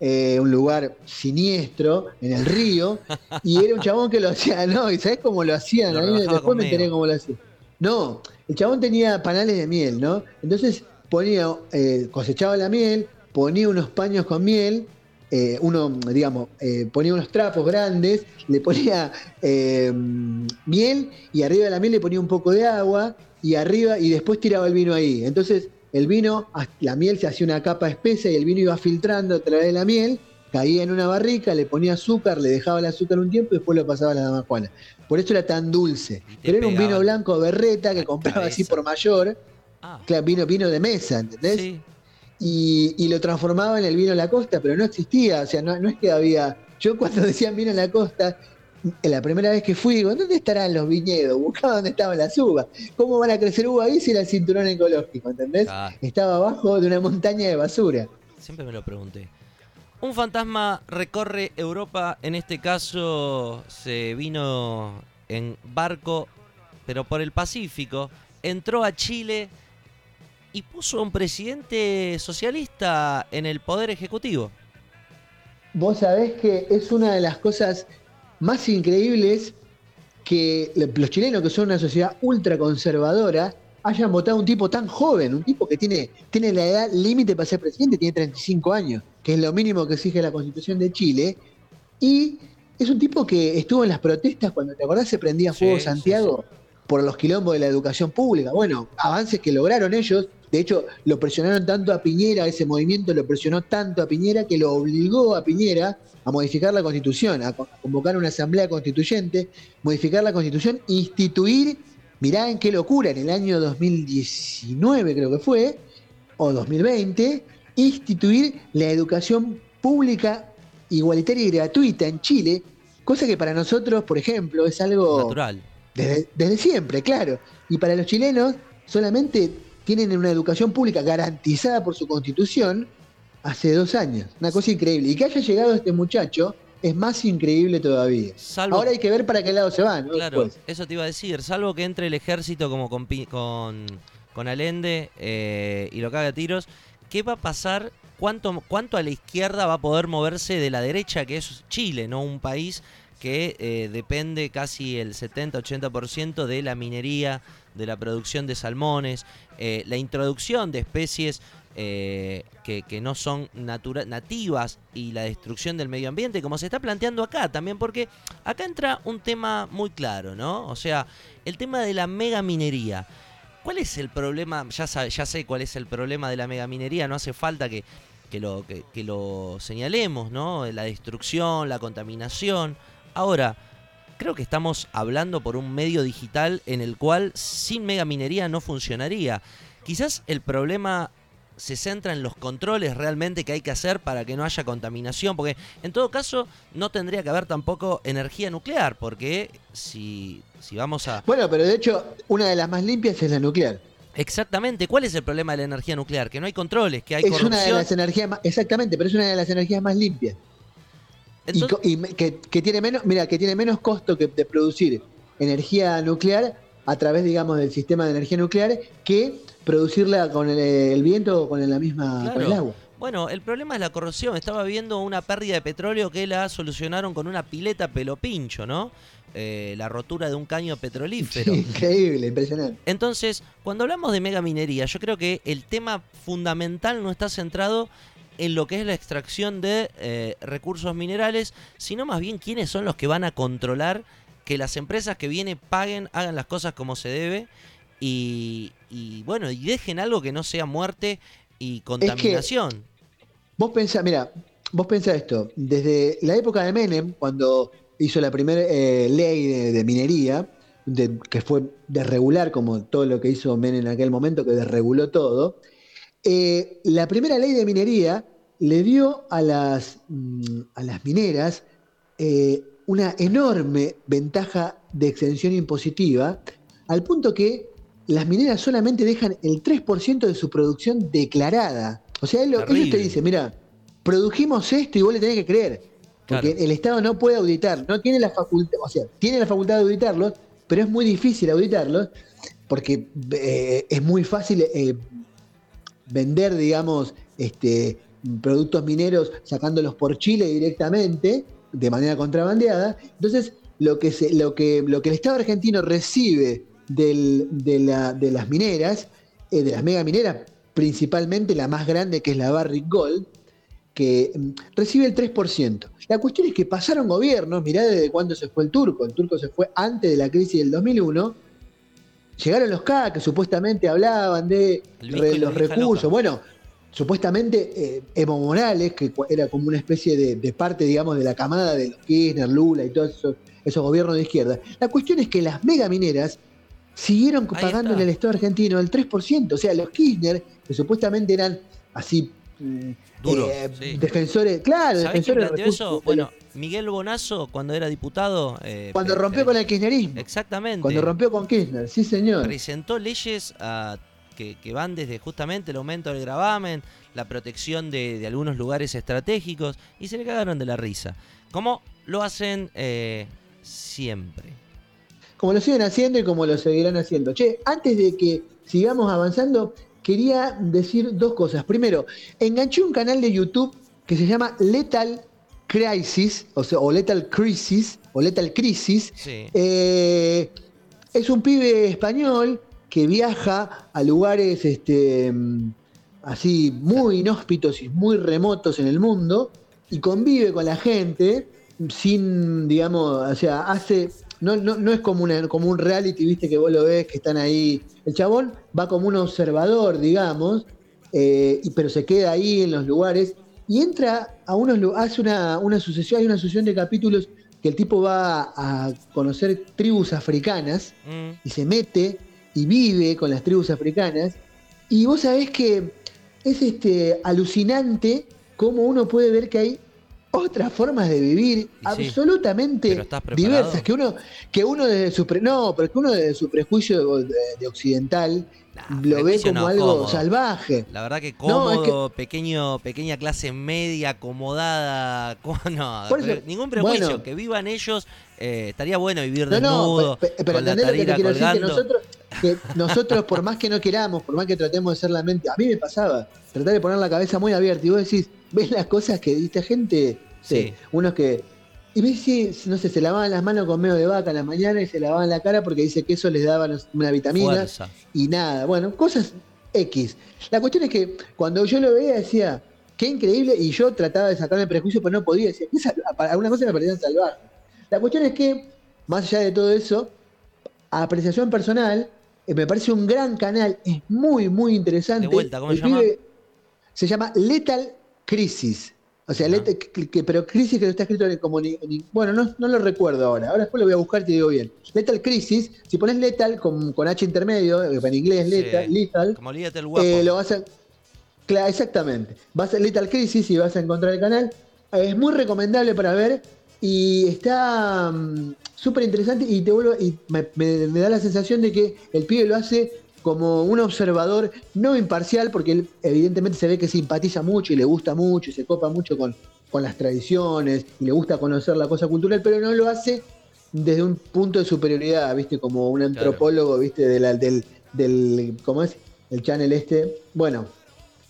eh, un lugar siniestro, en el río, y era un chabón que lo hacía, no, ¿y sabés cómo lo hacían? Lo mí después me enteré cómo lo hacían. No, el chabón tenía panales de miel, ¿no? Entonces ponía, eh, cosechaba la miel, ponía unos paños con miel, eh, uno, digamos, eh, ponía unos trapos grandes, le ponía eh, miel y arriba de la miel le ponía un poco de agua y arriba y después tiraba el vino ahí. Entonces el vino, la miel se hacía una capa espesa y el vino iba filtrando a través de la miel, caía en una barrica, le ponía azúcar, le dejaba el azúcar un tiempo y después lo pasaba a la dama Juana. Por eso era tan dulce. Pero era un vino blanco berreta que compraba así por mayor, Ah, claro, vino, vino de mesa, ¿entendés? sí. Y, y lo transformaba en el vino La Costa, pero no existía, o sea, no, no es que había. Yo cuando [laughs] decían vino La Costa, la primera vez que fui, digo, ¿dónde estarán los viñedos? Buscaba dónde estaban las uvas. ¿Cómo van a crecer uvas ahí si era el cinturón ecológico, ¿entendés? Ah, Estaba abajo de una montaña de basura. siempre me lo pregunté. Un fantasma recorre Europa, en este caso se vino en barco, pero por el Pacífico, entró a Chile y puso a un presidente socialista en el poder ejecutivo. Vos sabés que es una de las cosas más increíbles que los chilenos, que son una sociedad ultra conservadora, hayan votado a un tipo tan joven, un tipo que tiene, tiene la edad límite para ser presidente, tiene 35 años, que es lo mínimo que exige la constitución de Chile, y es un tipo que estuvo en las protestas cuando, ¿te acordás? Se prendía fuego Sí, sí, Santiago por los quilombos de la educación pública. Bueno, avances que lograron ellos, de hecho lo presionaron tanto a Piñera, ese movimiento lo presionó tanto a Piñera que lo obligó a Piñera a modificar la constitución, a co- a convocar una asamblea constituyente, modificar la constitución, instituir, mirá en qué locura, en el año 2019 creo que fue, o 2020, instituir la educación pública igualitaria y gratuita en Chile, cosa que para nosotros, por ejemplo, es algo Natural. Desde, desde siempre, claro. Y para los chilenos solamente tienen una educación pública garantizada por su constitución hace dos años. Una cosa increíble. Y que haya llegado este muchacho es más increíble todavía. Salvo, Ahora hay que ver para qué lado se va, ¿no? claro, Después. eso te iba a decir, salvo que entre el ejército como con, con, con Allende eh, y lo caga a tiros, ¿qué va a pasar? ¿Cuánto, ¿Cuánto a la izquierda va a poder moverse de la derecha, que es Chile, no un país que eh, depende casi el 70-80% de la minería, de la producción de salmones, eh, la introducción de especies eh, que, no son nativas y la destrucción del medio ambiente, como se está planteando acá también, porque acá entra un tema muy claro, ¿no? O sea, el tema de la megaminería. ¿Cuál es el problema? Ya, sabe- ya sé cuál es el problema de la megaminería, no hace falta que lo señalemos, ¿no? La destrucción, la contaminación. Ahora, creo que estamos hablando por un medio digital en el cual sin megaminería no funcionaría. Quizás el problema se centra en los controles realmente que hay que hacer para que no haya contaminación, porque en todo caso no tendría que haber tampoco energía nuclear, porque si, si vamos a... Bueno, pero de hecho, una de las más limpias es la nuclear. Exactamente, ¿cuál es el problema de la energía nuclear? Que no hay controles, que hay es una de las energías más, exactamente, pero es una de las energías más limpias. Y Entonces- y, me- que, que tiene menos, mira, que tiene menos costo que de producir energía nuclear a través, digamos, del sistema de energía nuclear que producirla con el, el viento o con la misma con el agua. Bueno, el problema es la corrosión. Estaba viendo una pérdida de petróleo que la solucionaron con una pileta pelo pincho, ¿no? Eh, la rotura de un caño petrolífero. Sí, increíble, impresionante. Entonces, cuando hablamos de megaminería, yo creo que el tema fundamental no está centrado en lo que es la extracción de eh, recursos minerales, sino más bien quiénes son los que van a controlar que las empresas que vienen paguen, hagan las cosas como se debe y, y, bueno, y dejen algo que no sea muerte y contaminación. Vos pensás, mira, vos pensás esto, desde la época de Menem, cuando hizo la primera eh, ley de, de minería, de- que fue desregular como todo lo que hizo Menem en aquel momento, que desreguló todo, eh, la primera ley de minería le dio a las, mm, a las mineras eh, una enorme ventaja de exención impositiva, al punto que las mineras solamente dejan el 3% de su producción declarada. O sea, él ellos te dicen, mira, produjimos esto y vos le tenés que creer. Porque Claro. el Estado no puede auditar, no tiene la facultad, o sea, tiene la facultad de auditarlos, pero es muy difícil auditarlos porque eh, es muy fácil eh, vender, digamos, este, productos mineros sacándolos por Chile directamente, de manera contrabandeada. Entonces, lo que, se, lo que, lo que el Estado argentino recibe de, la- de las mineras, eh, de las megamineras, principalmente la más grande que es la Barrick Gold, que mm, recibe el 3%. La cuestión es que pasaron gobiernos, mirá desde cuándo se fue el turco, el turco se fue antes de la crisis del 2001, llegaron los K que supuestamente hablaban de re- los recursos, loca. bueno, supuestamente eh, Evo Morales, que era como una especie de, de parte, digamos, de la camada de los Kirchner, Lula y todos esos, esos gobiernos de izquierda. La cuestión es que las megamineras siguieron Ahí pagando en el Estado argentino el 3%, o sea, los Kirchner, que supuestamente eran así... mm, Duros, eh, sí. defensores, claro, ¿Sabés quién defensores de planteó recursos eso? Bueno, Miguel Bonazo, cuando era diputado. eh, cuando rompió con el kirchnerismo, Exactamente. cuando rompió con Kirchner, sí señor. presentó leyes ah, que, que van desde justamente el aumento del gravamen, la protección de, de algunos lugares estratégicos, y se le cagaron de la risa. Como lo hacen eh, siempre. Como lo siguen haciendo y como lo seguirán haciendo. Che, antes de que sigamos avanzando, quería decir dos cosas. Primero, enganché un canal de YouTube que se llama Lethal Crisis, o sea, o Lethal Crisis, o Lethal Crisis, Sí. Eh, es un pibe español que viaja a lugares este, mm, así muy inhóspitos y muy remotos en el mundo y convive con la gente sin, digamos, o sea, hace. No, no, no es como, una, como un reality, viste, que vos lo ves, que están ahí. El chabón va como un observador, digamos, eh, pero se queda ahí en los lugares y entra a unos hace una, una sucesión, hay una sucesión de capítulos que el tipo va a conocer tribus africanas Mm, y se mete y vive con las tribus africanas. Y vos sabés que es este alucinante cómo uno puede ver que hay otras formas de vivir sí, absolutamente pero diversas que uno que uno desde su pre- no pero que uno desde su prejuicio de, de occidental nah, lo ve como no, algo cómodo. salvaje La verdad que No, es cómodo, pequeño, pequeña clase media, acomodada, [laughs] co- no, eso, ningún prejuicio, bueno. que vivan ellos, eh, estaría bueno vivir No, no, desnudo, pe- pe- pero con la lo que te tarira quiero decir, que colgando. nosotros, que nosotros, por más que no queramos, por más que tratemos de ser la mente, a mí me pasaba, tratar de poner la cabeza muy abierta y vos decís, ves las cosas que diste gente, sí, Sí. unos que, y ves si, no sé, se lavaban las manos con medio de vaca en la mañana y se lavaban la cara porque dice que eso les daba una vitamina Fuerza. y nada, bueno, cosas X. La cuestión es que cuando yo lo veía decía, qué increíble, y yo trataba de sacarme el prejuicio, pero no podía, decía, "Qué sal- algunas cosas me parecían salvajes. La cuestión es que, más allá de todo eso, a apreciación personal, eh, me parece un gran canal, es muy, muy interesante. De vuelta, ¿cómo El se llama? pibe Se llama Lethal Crisis. O sea, lethal- que- que- pero crisis que está escrito en- como... ni- ni- bueno, no, no lo recuerdo ahora. Ahora después lo voy a buscar y te digo bien. Lethal Crisis, si pones Lethal con, con H intermedio, eh, en inglés Sí. lethal, lethal Como el guapo. eh, lo vas a. Claro, exactamente. Vas a Lethal Crisis y vas a encontrar el canal. Eh, Es muy recomendable para ver y está mm, súper interesante y te vuelvo y me, me- me da la sensación de que el pibe lo hace como un observador no imparcial porque él evidentemente se ve que simpatiza mucho y le gusta mucho y se copa mucho con, con las tradiciones y le gusta conocer la cosa cultural, pero no lo hace desde un punto de superioridad, ¿viste? Como un antropólogo, ¿viste? De la- del, del, ¿cómo es? El channel este. Bueno,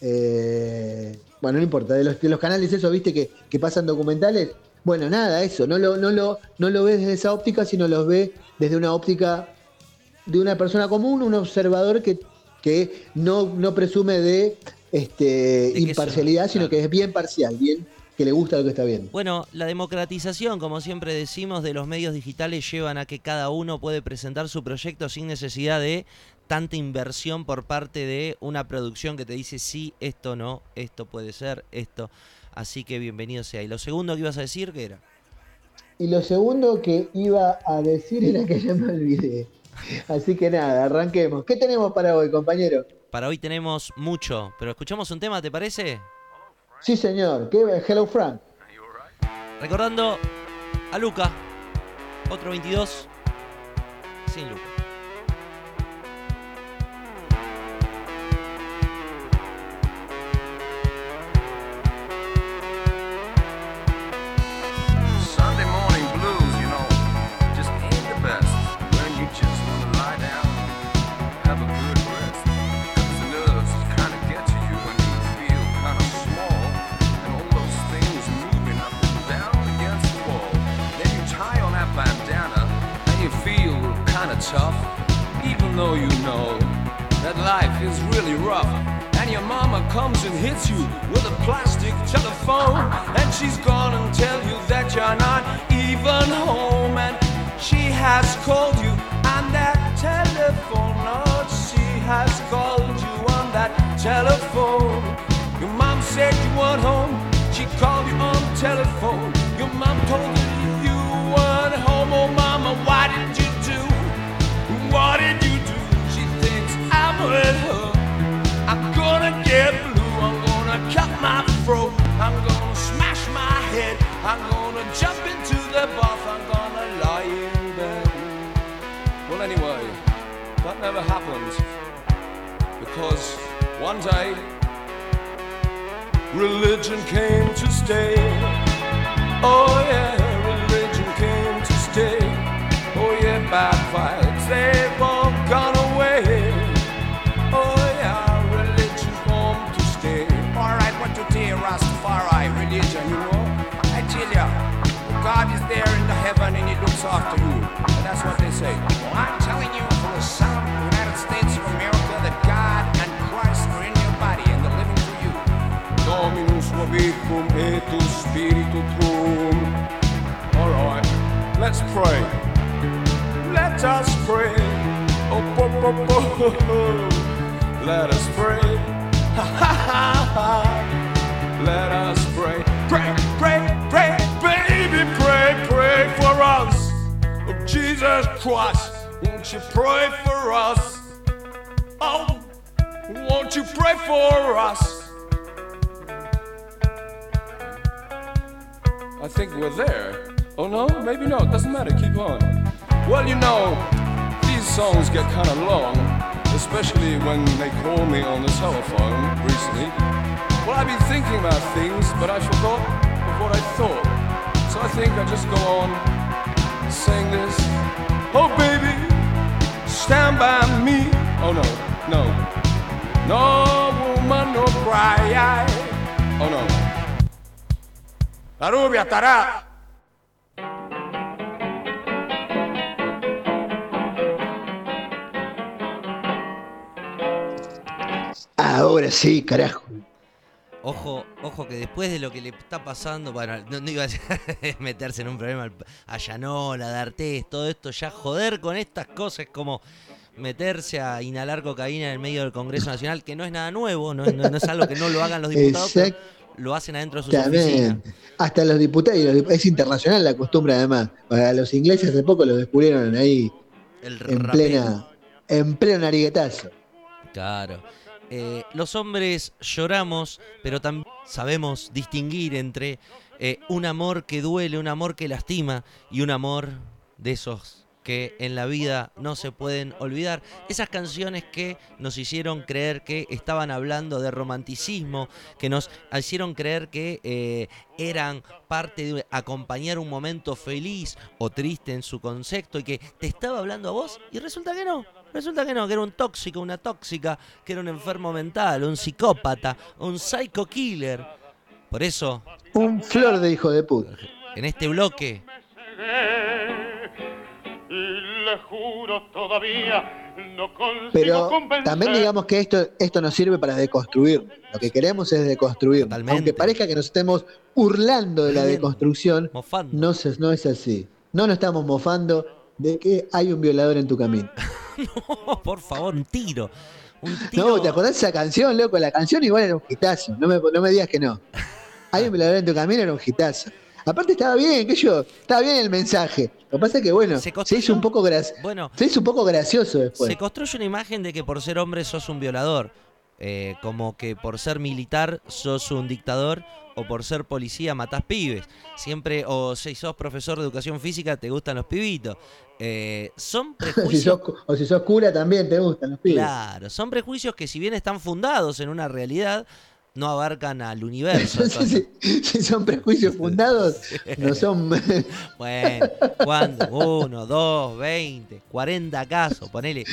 eh, bueno, no importa, de los, de los canales esos, ¿viste? Que, que pasan documentales. Bueno, nada, eso, no lo, no, lo, no lo ves desde esa óptica, sino lo ves desde una óptica de una persona común, un observador que, que no, no presume de este, imparcialidad, sino claro. que es bien parcial, bien, que le gusta lo que está viendo. Bueno, la democratización, como siempre decimos, de los medios digitales llevan a que cada uno puede presentar su proyecto sin necesidad de tanta inversión por parte de una producción que te dice sí, esto no, esto puede ser, esto. Así que bienvenido sea. Y lo segundo que ibas a decir, ¿qué era? Y lo segundo que iba a decir era que ya me olvidé. Así que nada, arranquemos. ¿Qué tenemos para hoy, compañero? Para hoy tenemos mucho, pero escuchamos un tema, ¿te parece? Sí, señor. ¿Qué? Hello, Frank. Recordando a Luca, otro 22, sin Luca. Though you know that life is really rough. And your mama comes and hits you with a plastic telephone. And she's gonna tell you that you're not even home. And she has called you on that telephone. Oh, she has called you on that telephone. Your mom said you weren't home. She called jump into the bath. I'm gonna lie in bed. Well, anyway, that never happened. Because one day, religion came to stay. Oh, yeah, religion came to stay. Oh, yeah, bad vibes, and he you. And that's what they say. Well, I'm telling you from the South United States of America that God and Christ are in your body and they're living through you. Dominus vobiscum et tu spiritu tuum. Alright, let's pray. Let us pray. Oh, po, po, po. [laughs] Let us pray. Ha, ha, ha, ha. Let us pray. Pray, pray, pray, baby, pray, pray for us. Jesus Christ, won't you pray for us? Oh, won't you pray for us? I think we're there. Oh no, maybe not. Doesn't matter. Keep on. Well, you know, these songs get kind of long, especially when they call me on the telephone recently. Well, I've been thinking about things, but I forgot what I thought. So I think I just go on this. Oh, baby, stand by me. Oh no, no, no woman, no cry. Oh no. La rubia estará. Ahora sí, carajo. Ojo, ojo que después de lo que le está pasando, bueno, no, no iba a [laughs] meterse en un problema a Yanola, a D'Artés, todo esto, ya joder con estas cosas como meterse a inhalar cocaína en el medio del Congreso Nacional, que no es nada nuevo, no, es- no- no es algo que no lo hagan los diputados, pero lo hacen adentro de sus oficinas. Hasta los diputados, es internacional la costumbre además. A los ingleses hace poco los descubrieron ahí El en rapero. plena, en pleno nariguetazo. Claro. Eh, los hombres lloramos, pero también sabemos distinguir entre eh, un amor que duele, un amor que lastima y un amor de esos que en la vida no se pueden olvidar. Esas canciones que nos hicieron creer que estaban hablando de romanticismo, que nos hicieron creer que eh, eran parte de acompañar un momento feliz o triste en su concepto y que te estaba hablando a vos y resulta que no. Resulta que no, que era un tóxico, una tóxica, que era un enfermo mental, un psicópata, un psycho killer. Por eso, Un flor de hijo de puta. en este bloque Y le juro todavía, no consigo Pero también digamos que esto, esto nos sirve para deconstruir. Lo que queremos es deconstruir. Totalmente. Aunque parezca que nos estemos burlando de la deconstrucción, mofando. no, se- no es así. No nos estamos mofando de que hay un violador en tu camino. [laughs] No, por favor, un tiro. Un tiro. No, ¿te acordás de esa canción, loco? La canción igual era un hitazo. No me, no me digas que no. Hay un violador en tu camino era un hitazo. Aparte estaba bien, que yo, estaba bien el mensaje. Lo que pasa es que bueno, Se hizo un poco Bueno, se hizo un poco gracioso después. se construye una imagen de que por ser hombre sos un violador. Eh, como que por ser militar sos un dictador o por ser policía matás pibes. Siempre, o si sos profesor de educación física, te gustan los pibitos. Eh, son [laughs] si prejuicios. sos, o si sos cura también te gustan los pibes. Claro, son prejuicios que si bien están fundados en una realidad, no abarcan al [laughs] universo. si, son prejuicios fundados, [laughs] no son. Bueno, ¿cuándo? Uno, dos, veinte, cuarenta casos, ponele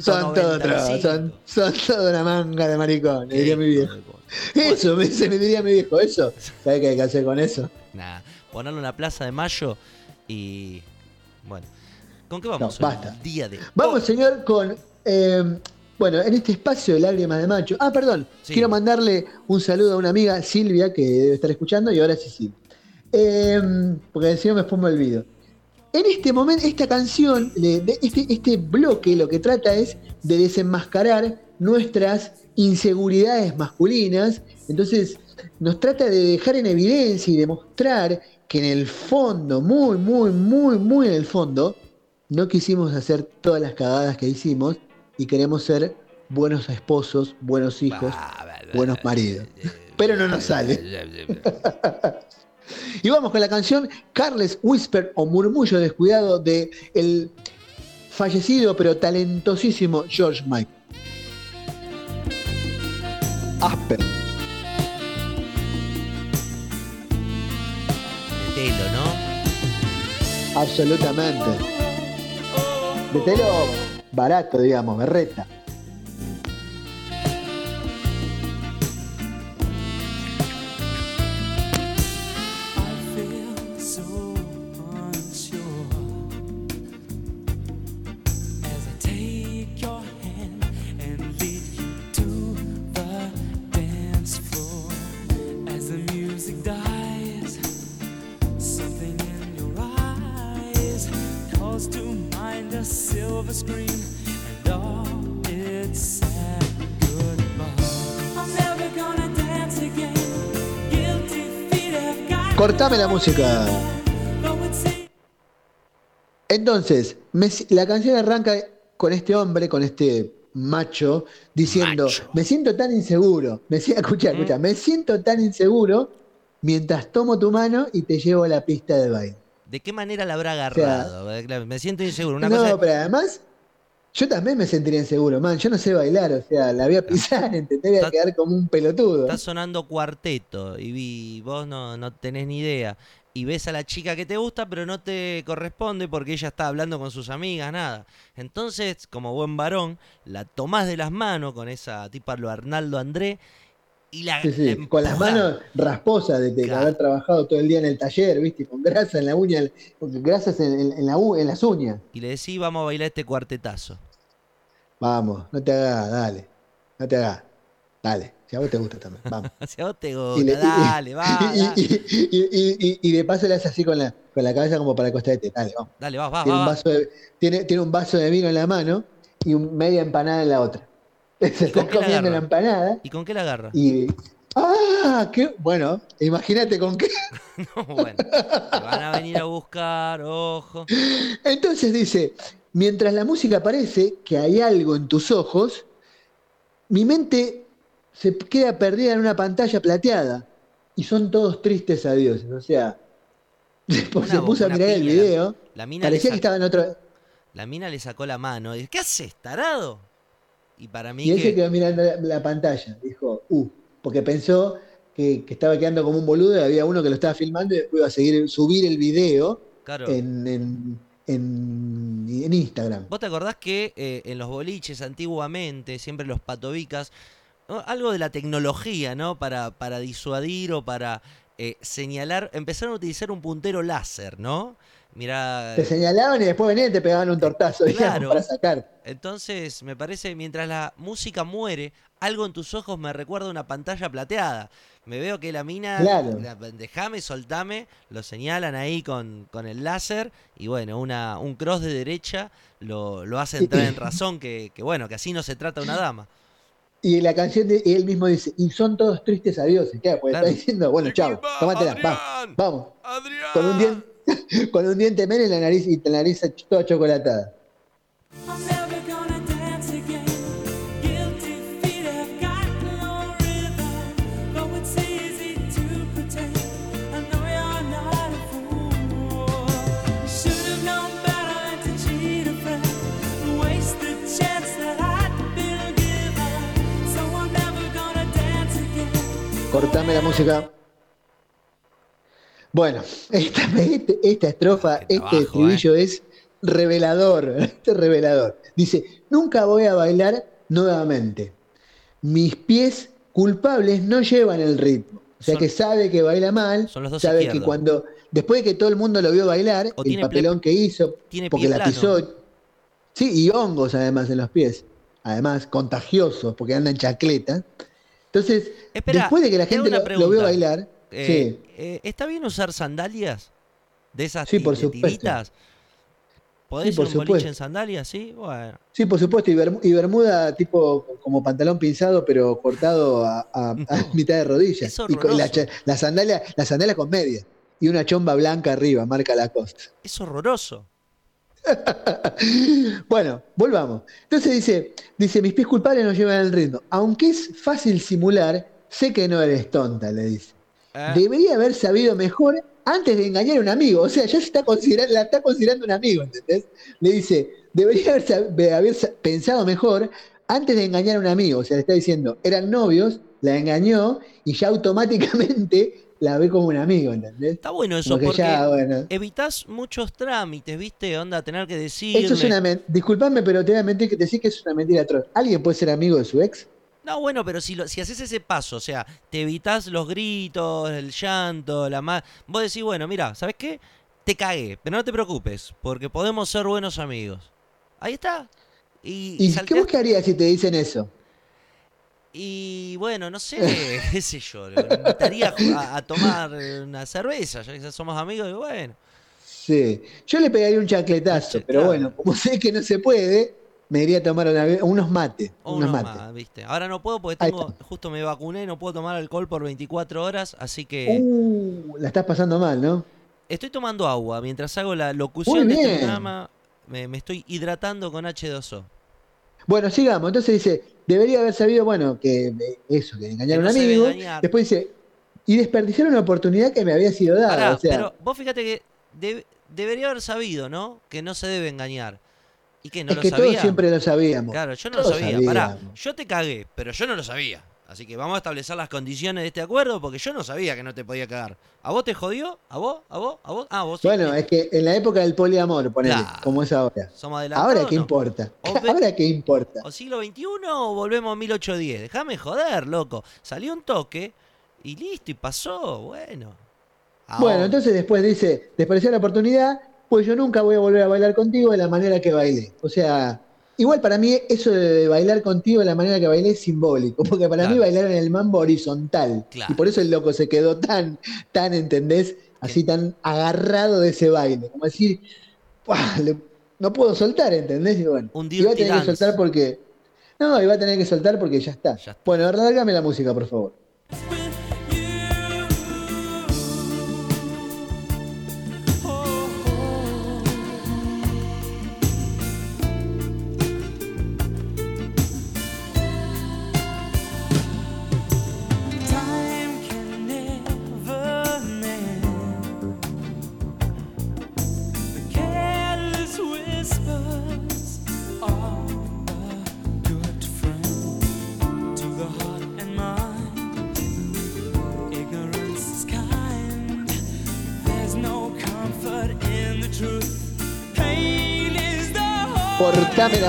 son todos 195. son, son toda una manga de diría mi viejo. Puta. Eso, me, se me diría mi viejo, eso. ¿Sabes qué hay que hacer con eso? Nah, ponerlo en la plaza de mayo y. Bueno. ¿Con qué vamos? No, basta. Día de. Vamos, señor, con. eh, bueno, en este espacio de lágrimas de macho. Ah, perdón. Sí. Quiero mandarle un saludo a una amiga, Silvia, que debe estar escuchando, y ahora sí, sí. Eh, porque si no me olvido. En este momento, esta canción, este, este bloque lo que trata es de desenmascarar nuestras inseguridades masculinas. Entonces, nos trata de dejar en evidencia y demostrar que en el fondo, muy, muy, muy, muy en el fondo, no quisimos hacer todas las cagadas que hicimos y queremos ser buenos esposos, buenos hijos, buenos maridos. Pero no nos sale. [laughs] Y vamos con la canción Carles Whisper o Murmullo Descuidado de el fallecido pero talentosísimo George Michael. Asper. Telo, ¿no? Absolutamente. De telo barato, digamos, berreta. Silver screen and all its sad goodbye. I'm never gonna dance again. Guilty feet have got Cortame la música. Entonces, me la canción arranca con este hombre, con este macho, diciendo, Macho. me siento tan inseguro, me si- escucha, escucha, me siento tan inseguro mientras tomo tu mano y te llevo a la pista de baile. ¿De qué manera la habrá agarrado? Me siento inseguro. Una no, cosa pero además, yo también me sentiría inseguro, man, yo no sé bailar, o sea, la voy a pisar, [laughs] ¿entendés? Voy a Está- quedar como un pelotudo. está sonando cuarteto y vi- vos no, no tenés ni idea. Y ves a la chica que te gusta, pero no te corresponde porque ella está hablando con sus amigas, nada. Entonces, como buen varón, la tomás de las manos con esa tipo lo Arnaldo André y la, Sí, la sí, con las manos rasposas de, de Claro. haber trabajado todo el día en el taller, ¿viste? Con grasa en la uña, con grasas en, en- en la u- en las uñas. Y le decís, vamos a bailar este cuartetazo. Vamos, no te hagas, dale. No te hagas. Dale. Si a vos te gusta también. Vamos. [laughs] Si a vos te gusta, le- y- y, dale, y- y- y- de paso le haces así con la, con la cabeza como para acostarte. Dale, vamos. dale, va, va, Tiene un, va. vaso de, tiene, tiene un vaso de vino en la mano y un- media empanada en la otra. Se está la comiendo la empanada ¿Y con qué la agarra? y. ¡Ah! Qué, bueno, imagínate con qué. [laughs] No, bueno, te van a venir a buscar, ojo. Entonces dice, mientras la música parece que hay algo en tus ojos, mi mente se queda perdida en una pantalla plateada y son todos tristes adioses. O sea, [laughs] después Una se puso a mirar el video, La mina parecía que estaba en otro... La mina le sacó la mano. Y dice, ¿qué haces, tarado? Y para mí Y él se que... quedó mirando la, la pantalla. Dijo, uh, porque pensó que, que estaba quedando como un boludo y había uno que lo estaba filmando y después iba a seguir, subir el video Claro. en, en, en- en Instagram. ¿Vos te acordás que eh, en los boliches antiguamente, siempre los patobicas, ¿no? algo de la tecnología, ¿no? Para, para disuadir o para eh, señalar, empezaron a utilizar un puntero láser, ¿no? Mirá, Te señalaban y después venían y te pegaban un tortazo digamos, Claro. para sacar. entonces me parece, mientras la música muere, algo en tus ojos me recuerda a una pantalla plateada. Me veo que la mina, Claro. la- dejame, soltame, lo señalan ahí con, con el láser y bueno, una, un cross de derecha lo, lo hace entrar en razón que, que bueno, que así no se trata una dama. Y la canción de y él mismo dice, y son todos tristes adiós. Claro, porque Claro. está diciendo, bueno, chao, tómatela, va, vamos. Adrián. Con un diente, [laughs] con un diente menos y la nariz, y la nariz toda chocolatada. Cortame la música. Bueno, esta, este- esta estrofa, este trabajo, estribillo es revelador, [laughs] este es revelador. Dice, nunca voy a bailar nuevamente. Mis pies culpables no llevan el ritmo. O sea Son- que sabe que baila mal, son los dos sabe que cuando, después de que todo el mundo lo vio bailar, O el papelón que hizo, tiene porque la plano. pisó, sí, y hongos además en los pies, además contagiosos, porque anda en chancleta. Entonces, Espera, después de que la gente lo, lo vio bailar, Eh, sí, eh, ¿Está bien usar sandalias? De esas Sí, por supuesto. ¿Podés Sí, por ir boliche en sandalias? Sí, bueno. sí, por supuesto, y, bermu- y bermuda tipo como pantalón pinzado, pero cortado a, a- a No. [laughs] mitad de rodillas. Es Y con la, sandalia, la sandalia con media. Y una chomba blanca arriba, marca la costa. Es horroroso. [laughs] Bueno, volvamos. Entonces dice, dice, mis pies culpables no llevan el ritmo. Aunque es fácil simular, sé que no eres tonta, le dice. Eh, Debería haber sabido mejor antes de engañar a un amigo. O sea, ya se está considerando, la está considerando un amigo, ¿entendés? Le dice, debería haber, pensado mejor antes de engañar a un amigo. O sea, le está diciendo, eran novios, la engañó y ya automáticamente [laughs] la ve como un amigo, ¿entendés? Está bueno eso porque ya, bueno. evitás muchos trámites, ¿viste? Onda, tener que decirle. Esto es una men- disculpame, pero te voy a mentir que te decís que es una mentira atroz. ¿Alguien puede ser amigo de su ex? No, bueno, pero si, lo, si haces ese paso, o sea, te evitas los gritos, el llanto, la más. Vos decís, bueno, mira, ¿sabes qué? Te cagué, pero no te preocupes, porque podemos ser buenos amigos. Ahí está. Y, ¿Y salteás- qué vos harías si te dicen eso? y bueno, no sé, [laughs] qué sé yo, lo invitaría a, a tomar una cerveza, ya que somos amigos, y bueno. Sí. Yo le pegaría un chacletazo, Sí, pero claro. bueno, como sé que no se puede, me iría a tomar una- unos mates. Unos uno mates. más, ¿viste? Ahora no puedo porque tengo, justo me vacuné, no puedo tomar alcohol por 24 horas, así que Uh, la estás pasando mal, ¿no? estoy tomando agua mientras hago la locución de este programa. Me, me estoy hidratando con H2O. Bueno, sigamos. Entonces dice, debería haber sabido, bueno, que eh, eso, que engañar a no un amigo. Después dice, y desperdiciar una oportunidad que me había sido dada. Pará, o sea, pero vos fíjate que deb- debería haber sabido, ¿no? Que no se debe engañar. ¿Y que no es lo que sabía? todos siempre lo sabíamos. Claro, yo no lo sabía. Pará, sabíamos. yo te cagué, pero yo no lo sabía. Así que vamos a establecer las condiciones de este acuerdo porque yo no sabía que no te podía cagar. ¿A vos te jodió? ¿A vos? ¿A vos? ¿A vos? Ah, vos sí. Bueno, es que en la época del poliamor, ponele, Claro. como es ahora. ¿Somos adelantados? Ahora qué no? importa. [laughs] Ahora qué importa. ¿O siglo XXI o volvemos a 1810? Déjame joder, loco. Salió un toque y listo, y pasó. Bueno. Bueno, entonces después dice, desperdiciar la oportunidad, pues yo nunca voy a volver a bailar contigo de la manera que bailé. O sea, igual para mí eso de bailar contigo de la manera que bailé es simbólico, porque para mí bailar en el mambo horizontal. Claro. Y por eso el loco se quedó tan, tan, ¿entendés? Así tan agarrado de ese baile. Como decir, "Puah, le- no puedo soltar, ¿entendés? Y bueno, Un y va a tener que soltar porque... No, y va a tener que soltar porque ya está. Ya está. Bueno, la música, por favor.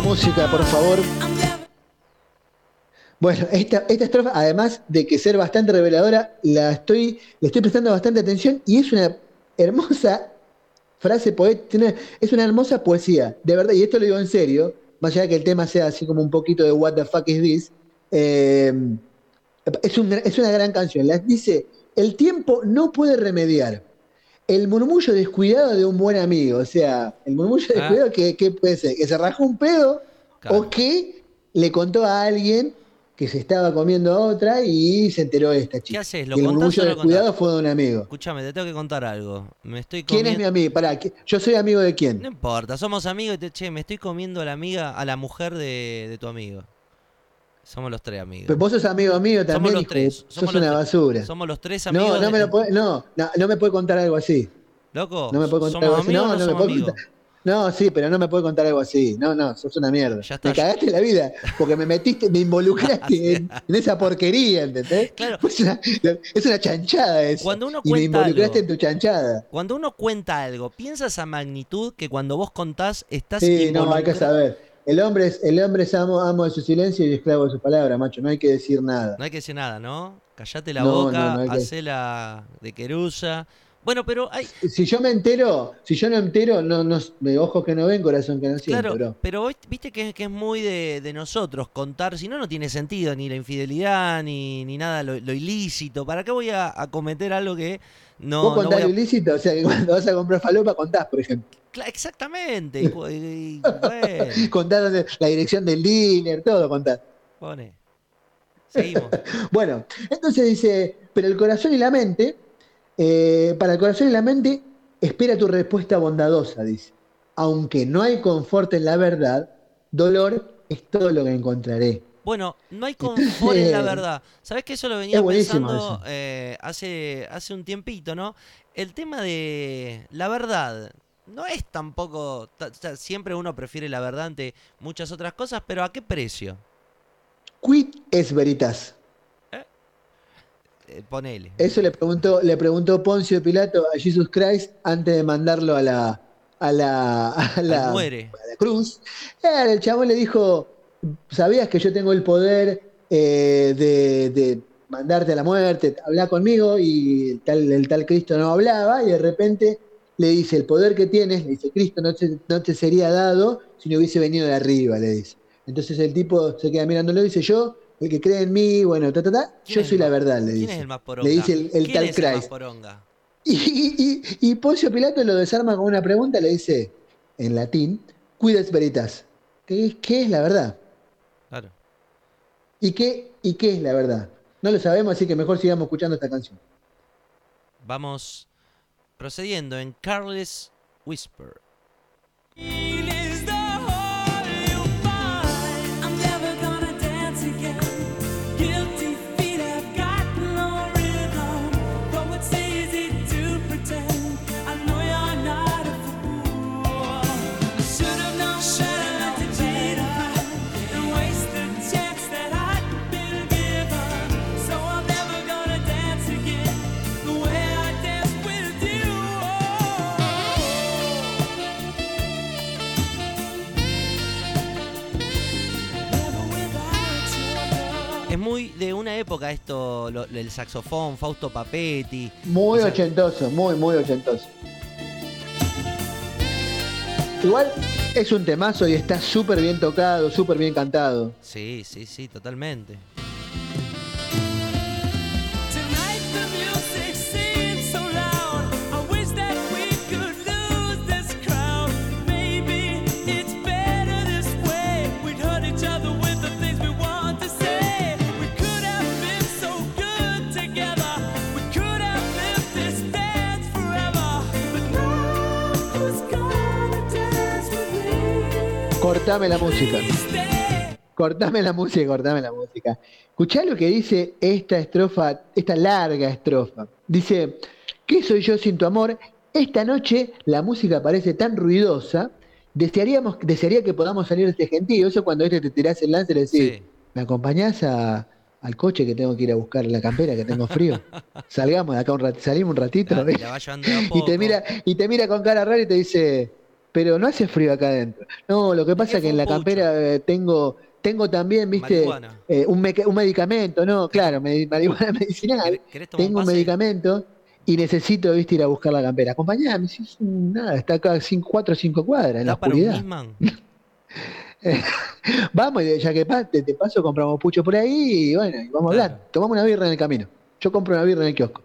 Música, por favor. Bueno, esta, esta estrofa, además de que ser bastante reveladora, la estoy, le estoy prestando bastante atención y es una hermosa frase poética, es una hermosa poesía, de verdad, y esto lo digo en serio, más allá de que el tema sea así como un poquito de what the fuck is this, eh, es, un- es una gran canción. La- dice, el tiempo no puede remediar. El murmullo descuidado de un buen amigo, o sea, el murmullo Ah. descuidado que, que puede ser, que se rajó un pedo Claro. o que le contó a alguien que se estaba comiendo a otra y se enteró esta chica. ¿Qué haces? ¿Lo y el murmullo descuidado contás? fue de un amigo. Escúchame, te tengo que contar algo. Me estoy ¿Quién es mi amigo? Pará, ¿qui- yo soy amigo de quién? No importa, somos amigos y te, che, me estoy comiendo a la amiga, a la mujer de, de tu amigo. Somos los tres amigos. Vos sos amigo mío somos también, los hijo, tres. sos Somos los una tres. basura. Somos los tres amigos. No, no me lo puede, no, no, no me puede contar algo así. Loco, No me puede contar ¿somos algo así. No, no, no me somos puede contar. No, sí, pero no me puede contar algo así. No, no, sos una mierda. Ya está. Me cagaste la vida, porque me metiste, me involucraste [laughs] en, en esa porquería, ¿entendés? Claro. Es una, es una chanchada eso. Cuando uno y me cuenta involucraste algo- en tu chanchada. Cuando uno cuenta algo, piensa esa magnitud que cuando vos contás estás Sí, no, hay que saber. El hombre es, el hombre es amo, amo de su silencio y esclavo de su palabra, macho. No hay que decir nada. No hay que decir nada, ¿no? Callate la No, boca, no, que- de querusa. Bueno, pero hay. Si yo me entero, si yo no entero, no, no, ojos que no ven, corazón que no siente, Claro, bro. pero viste que, que es muy de, de nosotros contar, si no, no tiene sentido ni la infidelidad ni, ni nada lo, lo ilícito. ¿Para qué voy a, a cometer algo que no, Vos no contás voy a- lo ilícito, o sea que cuando vas a comprar falopa contás, por ejemplo. Cla- Exactamente. [laughs] y y- bueno, Contás la dirección del dealer, todo contás. pone. Seguimos. [laughs] Bueno, entonces dice, pero el corazón y la mente, eh, para el corazón y la mente, espera tu respuesta bondadosa, dice. Aunque no hay confort en la verdad, dolor es todo lo que encontraré. Bueno, no hay confort en la verdad. ¿Sabés que eso lo venía es pensando eh, hace, hace un tiempito, ¿no? El tema de la verdad no es tampoco. ta- o sea, siempre uno prefiere la verdad ante muchas otras cosas, pero ¿a qué precio? Quid es veritas. Eh, ponele. Eso le preguntó, le preguntó Poncio Pilato a Jesus Christ antes de mandarlo a la, a la, a la, a la cruz. El chabón le dijo, ¿sabías que yo tengo el poder eh, de, de mandarte a la muerte? Habla conmigo y el tal, el tal Cristo no hablaba y de repente le dice, el poder que tienes, le dice, Cristo no te, no te sería dado si no hubiese venido de arriba, le dice. Entonces el tipo se queda mirándolo y dice, yo, el que cree en mí, bueno, ta, ta, ta, ¿Quién yo soy la verdad, le ¿Quién dice. es el más poronga? Le dice el, el ¿Quién tal es el más Christ. poronga? [laughs] Y, y, y, y Poncio Pilato lo desarma con una pregunta, le dice en latín, cuides veritas. ¿Qué, es- qué es la verdad? Claro. ¿Y qué, ¿Y qué es la verdad? No lo sabemos, así que mejor sigamos escuchando esta canción. Vamos procediendo en Careless Whisper. Muy de una época esto, lo- el saxofón, Fausto Papetti. Muy O sea- ochentoso, muy, muy ochentoso. Igual es un temazo y está súper bien tocado, súper bien cantado. Sí, sí, sí, totalmente. Cortame la música. Cortame la música, cortame la música. Escuchá lo que dice esta estrofa, esta larga estrofa. Dice, ¿qué soy yo sin tu amor? Esta noche la música parece tan ruidosa, desearíamos, desearía que podamos salir de este gentío. Eso cuando este te tirás el lance y le decís, Sí. ¿me acompañás a- al coche que tengo que ir a buscar la campera, que tengo frío? Salgamos de acá un ratito, salimos un ratito. La, ¿ves? la va llevando de a [laughs] y te mira y te mira con cara rara y te dice, pero no hace frío acá adentro. No, lo que pasa es que en la campera eh, tengo, tengo también, viste, eh, un, meca- un medicamento, no, claro, me- marihuana [laughs] medicinal. ¿Querés- querés tomar Tengo un pase? medicamento y necesito, viste, ir a buscar la campera. Acompañame, si es nada, está acá 4 o 5 cuadras en la ¿Da para un oscuridad. [laughs] Vamos, y ya que te, te paso, compramos pucho por ahí y bueno, y vamos a hablar. Tomamos una birra en el camino. Yo compro una birra en el kiosco.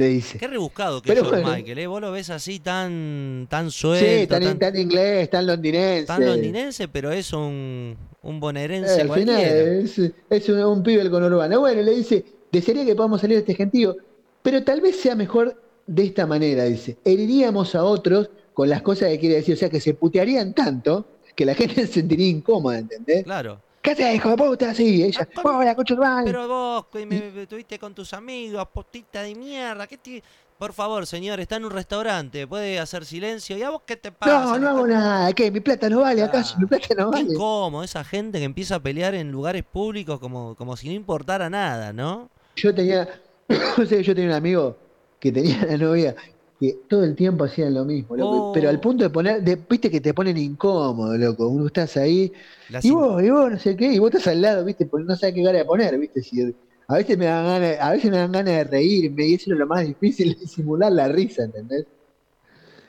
Le dice. Qué rebuscado que es George bueno. Michael, ¿eh? Vos lo ves así tan, tan Sí, suelto, tan, tan, tan inglés, tan londinense. tan londinense, pero es un, un Eh, bonaerense al final es, es un, un pibe del conurbano. Bueno, le dice, desearía que podamos salir de este gentío, pero tal vez sea mejor de esta manera, dice. Heriríamos a otros con las cosas que quiere decir, o sea, que se putearían tanto que la gente [laughs] se sentiría incómoda, ¿entendés? Claro. ¿Qué haces, hijo de puta? Sí, ella, hola, coche. Pero vos, me, me tuviste con tus amigos, postita de mierda, ¿qué te... Por favor, señor, está en un restaurante, puede hacer silencio. ¿Y a vos qué te pasa? No, no hago nada. ¿Qué? ¿Mi plata no vale acaso? Ah, ¿Mi plata no vale? incómodo esa gente que empieza a pelear en lugares públicos como, como si no importara nada, ¿no? Yo tenía, [coughs] yo tenía un amigo que tenía una novia que todo el tiempo hacían lo mismo, loco, Oh. pero al punto de poner, de- viste que te ponen incómodo, loco, uno estás ahí, La y vos, y vos, no sé qué, y vos estás al lado, viste, porque no sabes qué cara de poner, viste, si, a veces me dan ganas, a veces me dan ganas de reírme, y eso lo más difícil, [laughs] disimular la risa, ¿entendés?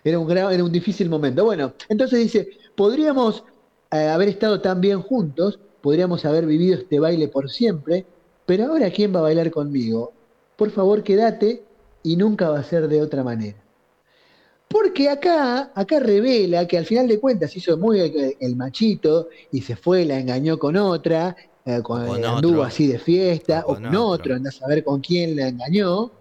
Era un gran, era un difícil momento. Bueno, entonces dice, podríamos eh, haber estado tan bien juntos, podríamos haber vivido este baile por siempre, pero ahora ¿quién va a bailar conmigo? Por favor, quédate y nunca va a ser de otra manera. Porque acá, acá revela que al final de cuentas hizo muy el, el machito y se fue, la engañó con otra, eh, con, con eh, anduvo otro. así de fiesta, O o con otro, otro. andás a ver con quién la engañó.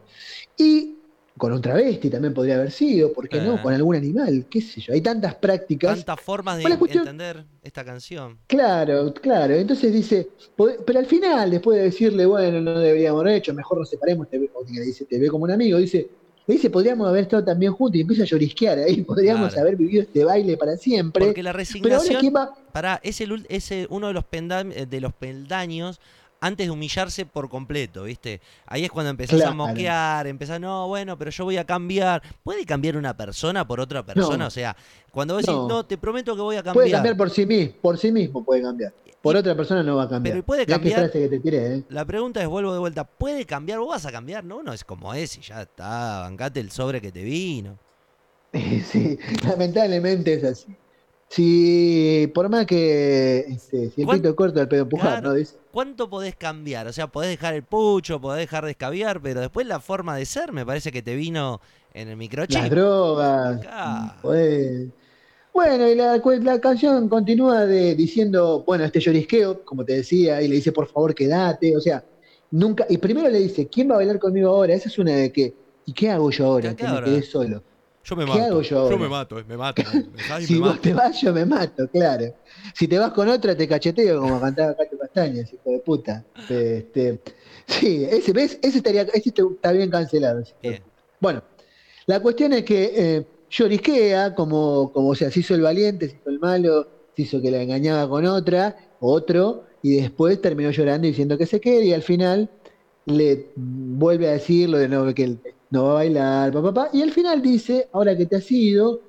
Y con un travesti también podría haber sido, ¿por qué Eh. no? Con algún animal, qué sé yo. Hay tantas prácticas. Tantas formas de cuestión- entender esta canción. Claro, claro. Entonces dice, "Pod- pero al final, después de decirle, bueno, no deberíamos haber hecho, mejor nos separemos, te ve, o que dice, te ve como un amigo, dice, le dice, podríamos haber estado también juntos y empieza a llorisquear ahí, [laughs] podríamos Claro. haber vivido este baile para siempre. Porque la Pero ahora resignación, va, pará, es, el, es el- uno de los, eh, de los peldaños antes de humillarse por completo, ¿viste? Ahí es cuando empezás a moquear, empezás, no, bueno, pero yo voy a cambiar. ¿Puede cambiar una persona por otra persona? No. O sea, cuando vos decís, No. no, te prometo que voy a cambiar. puede cambiar por sí mismo, por sí mismo puede cambiar. Por Y- otra persona no va a cambiar. pero puede cambiar- que te tiré, ¿eh? La pregunta es, vuelvo de vuelta, ¿puede cambiar? ¿Vos vas a cambiar? No, uno es como es y ya está, bancate el sobre que te vino. [laughs] Sí, lamentablemente es así. Si, por más que este, si el ¿Cuán- pito corto, el pedo empujar, Claro. ¿no? Dice. ¿Cuánto podés cambiar? O sea, podés dejar el pucho, podés dejar de escabiar, pero después la forma de ser me parece que te vino en el microchip. Las drogas. Bueno, y la, la canción continúa de, diciendo, bueno, este llorisqueo, como te decía, y le dice, por favor, quédate. O sea, nunca. Y primero le dice, ¿quién va a bailar conmigo ahora? Esa es una de que, ¿y qué hago yo ahora? ¿Qué Que me quedé solo. Yo me ¿Qué mato. hago yo ahora? me mato, eh, me mato. me- [laughs] Si vos te vas, yo me mato, claro. Si te vas con otra, te cacheteo, como cantaba Cacho Castañas, hijo de puta. Este, sí, ese, ¿ves? Ese, estaría, ese está bien cancelado. Bien. Bueno, la cuestión es que eh, llorisquea, como, como o sea, se hizo el valiente, se hizo el malo, se hizo que la engañaba con otra, otro, y después terminó llorando y diciendo que se quede, y al final le vuelve a decir lo de no, que él no va a bailar, papá, papá, y al final dice, ahora que te has ido,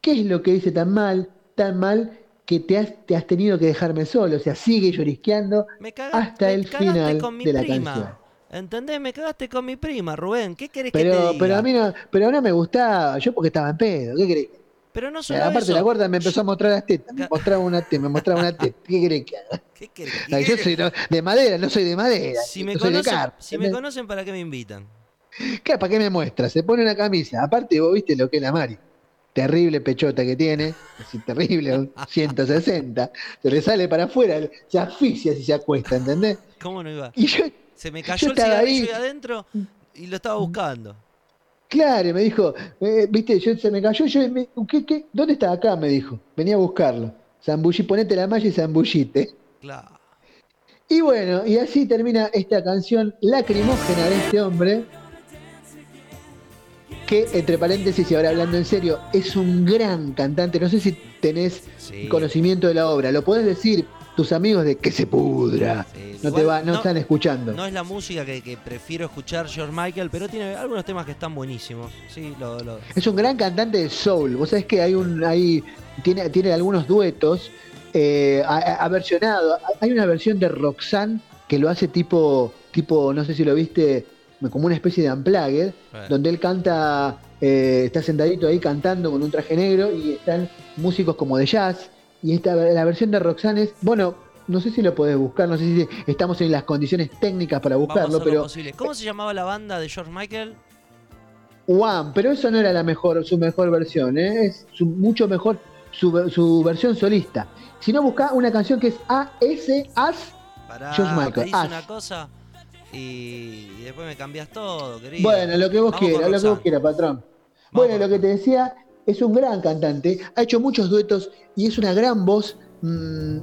¿qué es lo que dice tan mal, tan mal, que te has, te has tenido que dejarme solo? O sea, sigue llorisqueando Me cagaste, hasta me el cagaste final con mi de la prima. canción. ¿Entendés? Me cagaste con mi prima, Rubén. ¿Qué querés que te Pero, diga? pero a mí no, pero no me gustaba, yo porque estaba en pedo, ¿qué querés? Pero no solo aparte eso. la gorda me empezó a mostrar las tetas, me mostraba una teta, me mostraba una teta, [laughs] ¿qué querés que haga? ¿Qué querés? Ah, Yo soy de madera, no soy de madera, Si me, conocen, si me conocen, ¿para qué me invitan? ¿Qué, ¿Para qué me muestra? Se pone una camisa. Aparte, vos viste lo que es la Mari. Terrible pechota que tiene. Así terrible, un 160. Se le sale para afuera, se asfixia si se acuesta, ¿entendés? ¿Cómo no iba? Y yo, Se me cayó el cigarrillo ahí. ahí adentro y lo estaba buscando. claro, y me dijo, eh, viste, yo, se me cayó, yo, me- ¿qué, qué? ¿dónde está acá? Me dijo. Venía a buscarlo. Zambullí, ponete la malla y zambullite. Claro. Y bueno, y así termina esta canción lacrimógena de este hombre, que entre paréntesis y ahora hablando en serio, es un gran cantante. No sé si tenés Sí. conocimiento de la obra, lo podés decir tus amigos de que se pudra. Sí, no Igual te va, no, no- están escuchando. No es la música que, que prefiero escuchar George Michael, pero tiene algunos temas que están buenísimos. Sí, lo, lo- Es un gran cantante de soul. Vos sabés que hay un, hay, tiene, tiene algunos duetos. eh, ha, ha versionado. Hay una versión de Roxanne que lo hace tipo, tipo, no sé si lo viste, como una especie de unplugged, Bueno. donde él canta, eh, está sentadito ahí cantando con un traje negro y están músicos como de jazz. Y esta, la versión de Roxanne es, bueno, no sé si lo podés buscar, no sé si estamos en las condiciones técnicas para buscarlo, pero posible. ¿Cómo se llamaba la banda de George Michael? One, pero eso no era la mejor, su mejor versión, ¿eh? es su- mucho mejor su, su versión solista. Si no, busca una canción que es A.S. As. George Michael, te una cosa y, y después me cambias todo, querido. Bueno, lo que vos Vamos quieras, lo que vos quieras, patrón. Vamos Bueno, lo que te decía, es un gran cantante, ha hecho muchos duetos y es una gran voz, mm,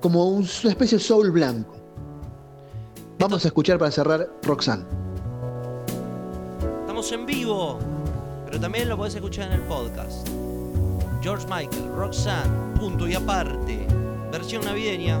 como un- una especie de soul blanco. Vamos a escuchar para cerrar Roxanne. Estamos en vivo, pero también lo podés escuchar en el podcast. George Michael, Roxanne, punto y aparte. Versión navideña.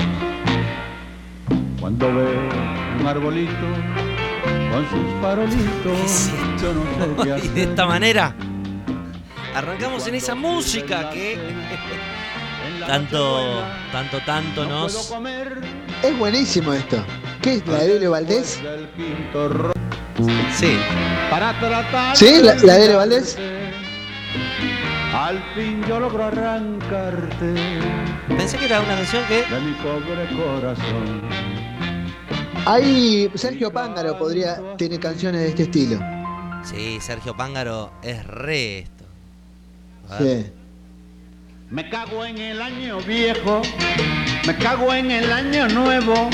cuando veo un arbolito con sus farolitos. Yo no sé qué [laughs] Y de esta manera arrancamos en esa música que tanto, tanto, tanto nos... comer Es buenísimo esto. ¿Qué es la de Lele Valdés? Sí, Para tratar ¿Sí? ¿La- la de Valdés? Al fin yo logro arrancarte pensé que era una canción que... de mi pobre corazón. Ahí Sergio Pángaro podría tener canciones de este estilo. Sí, Sergio Pángaro es re esto. Sí. Me cago en el año viejo, me cago en el año nuevo,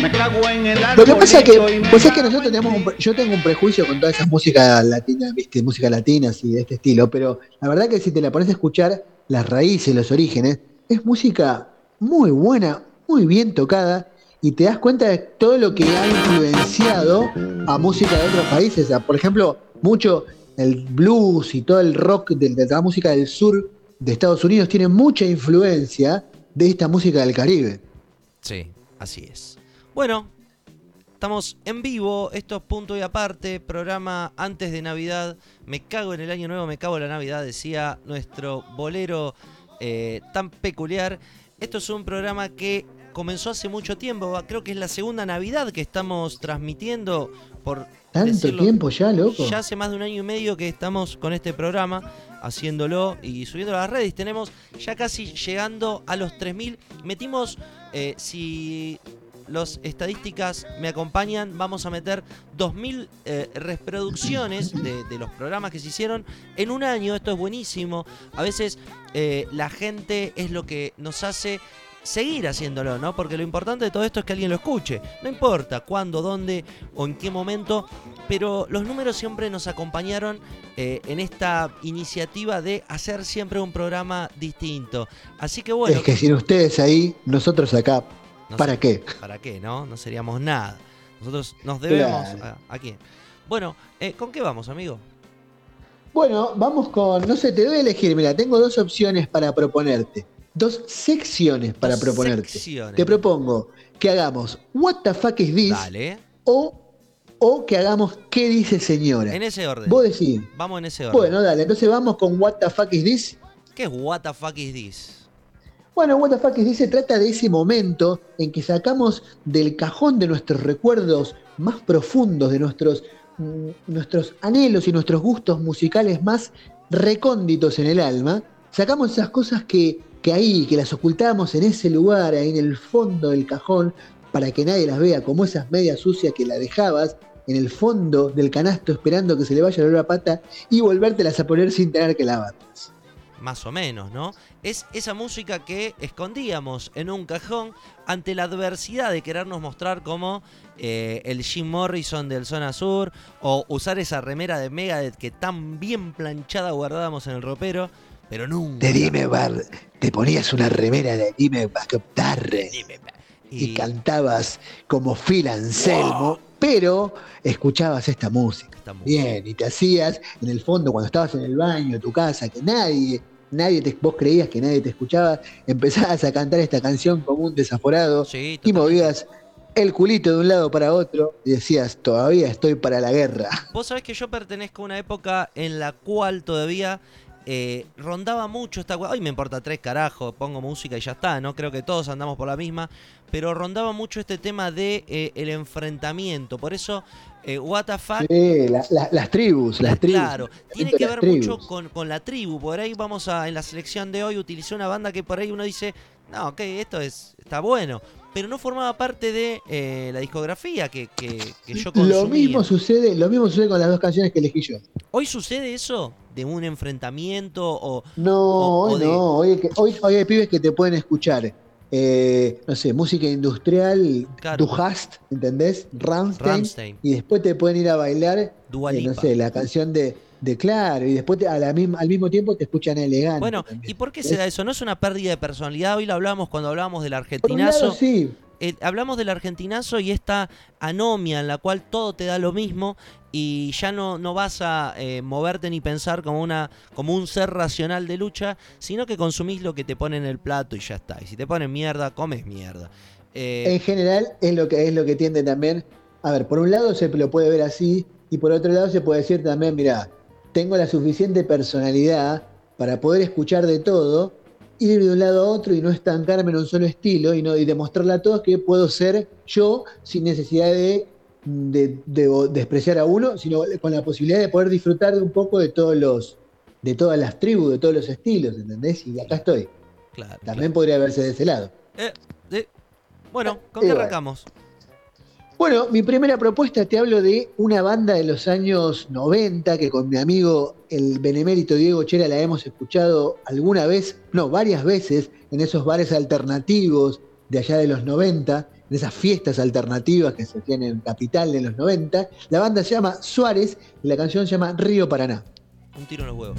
me cago en el Lo que pasa es que, pues es que nosotros en tenemos, un yo tengo un prejuicio con toda esa música latina, viste, música latina, así de este estilo, pero la verdad que si te la pones a escuchar, las raíces, los orígenes, es música muy buena, muy bien tocada, y te das cuenta de todo lo que ha influenciado a música de otros países. O por ejemplo, mucho el blues y todo el rock de, de la música del sur de Estados Unidos tiene mucha influencia de esta música del Caribe. Sí, así es. Bueno, estamos en vivo, esto es punto y aparte, programa antes de Navidad. Me cago en el año nuevo, me cago en la Navidad, decía nuestro bolero eh, tan peculiar. Esto es un programa que comenzó hace mucho tiempo, creo que es la segunda Navidad que estamos transmitiendo por ¿Tanto decirlo, tiempo ya, loco? Ya hace más de un año y medio que estamos con este programa, haciéndolo y subiendo a las redes. Tenemos ya casi llegando a los 3.000. Metimos, eh, si las estadísticas me acompañan, vamos a meter 2.000 eh, reproducciones de, de los programas que se hicieron en un año. Esto es buenísimo. A veces eh, la gente es lo que nos hace seguir haciéndolo, ¿no? Porque lo importante de todo esto es que alguien lo escuche. No importa cuándo, dónde o en qué momento, pero los números siempre nos acompañaron eh, en esta iniciativa de hacer siempre un programa distinto. Así que bueno, es que sin ustedes ahí, nosotros acá, no ¿para sé, qué? ¿Para qué, no? No seríamos nada. Nosotros nos debemos Claro. a, a quién. Bueno, eh, ¿con qué vamos, amigo? Bueno, vamos con, no sé, te doy a elegir, mira, tengo dos opciones para proponerte. Dos secciones para Dos proponerte. secciones. Te propongo que hagamos What the fuck is this? Dale. O, o que hagamos ¿Qué dice señora? En ese orden. Vos decís. Vamos en ese orden. Bueno, dale, entonces vamos con What the fuck is this? ¿Qué es what the fuck is this? Bueno, What the fuck is this se trata de ese momento en que sacamos del cajón de nuestros recuerdos más profundos, de nuestros, mm, nuestros anhelos y nuestros gustos musicales más recónditos en el alma, sacamos esas cosas que, que ahí, que las ocultamos en ese lugar, ahí en el fondo del cajón, para que nadie las vea, como esas medias sucias que la dejabas en el fondo del canasto esperando que se le vaya la pata y volvértelas a poner sin tener que lavarlas. más o menos, ¿no? Es esa música que escondíamos en un cajón ante la adversidad de querernos mostrar como eh, el Jim Morrison del Zona Sur o usar esa remera de Megadeth que tan bien planchada guardábamos en el ropero, pero nunca. De Dime Bar, te ponías una remera de Dime Barre y, Y cantabas como Phil Anselmo, pero escuchabas esta música. esta. Bien, y te hacías en el fondo cuando estabas en el baño tu casa, que nadie, nadie te, vos creías que nadie te escuchaba, empezabas a cantar esta canción como un desaforado Sí, y movías el culito de un lado para otro y decías, todavía estoy para la guerra. Vos sabés que yo pertenezco a una época en la cual todavía eh, rondaba mucho esta Hoy me importa tres carajos, pongo música y ya está, ¿no? Creo que todos andamos por la misma. Pero rondaba mucho este tema de eh, el enfrentamiento. Por eso, eh, what the fuck. Sí, la- la- las tribus, las tribus. Claro, tiene que ver mucho con, con la tribu. Por ahí vamos a, en la selección de hoy, utilicé una banda que por ahí uno dice, no, ok, esto es, está bueno. Pero no formaba parte de eh, la discografía que, que, que yo consumía. Lo mismo sucede, lo mismo sucede con las dos canciones que elegí yo. ¿Hoy sucede eso? ¿De un enfrentamiento o...? No, O- o hoy de- no, hoy, hay que- hoy, hoy hay pibes que te pueden escuchar eh, no sé, música industrial, Claro. Du Hast, ¿entendés? Rammstein, Rammstein. y después te pueden ir a bailar, eh, no sé, la canción de, de Claro, y después te- a la misma- al mismo tiempo te escuchan elegante. Bueno, también. ¿y por qué se da eso? ¿No es una pérdida de personalidad? Hoy lo hablamos cuando hablábamos del Por un argentinazo. lado, sí, Eh, hablamos del argentinazo y esta anomia en la cual todo te da lo mismo y ya no, no vas a eh, moverte ni pensar como, una, como un ser racional de lucha, sino que consumís lo que te ponen en el plato y ya está. Y si te ponen mierda, comes mierda. Eh, en general es lo que es lo que tiende también. A ver, por un lado se lo puede ver así, y por otro lado se puede decir también, mira, tengo la suficiente personalidad para poder escuchar de todo, ir de un lado a otro y no estancarme en un solo estilo y, no, y demostrarle a todos que puedo ser yo sin necesidad de, de- de despreciar a uno, sino con la posibilidad de poder disfrutar de un poco de todos los de todas las tribus, de todos los estilos, ¿entendés? Y acá estoy. claro, También podría verse de ese lado. Eh, eh, bueno, ¿con qué arrancamos? Bueno, mi primera propuesta te hablo de una banda de los años 90 que con mi amigo el benemérito Diego Chera la hemos escuchado alguna vez, no, varias veces en esos bares alternativos de allá de los 90, en esas fiestas alternativas que se hacían en Capital de los 90. La banda se llama Suárez y la canción se llama Río Paraná. Un tiro en los huevos.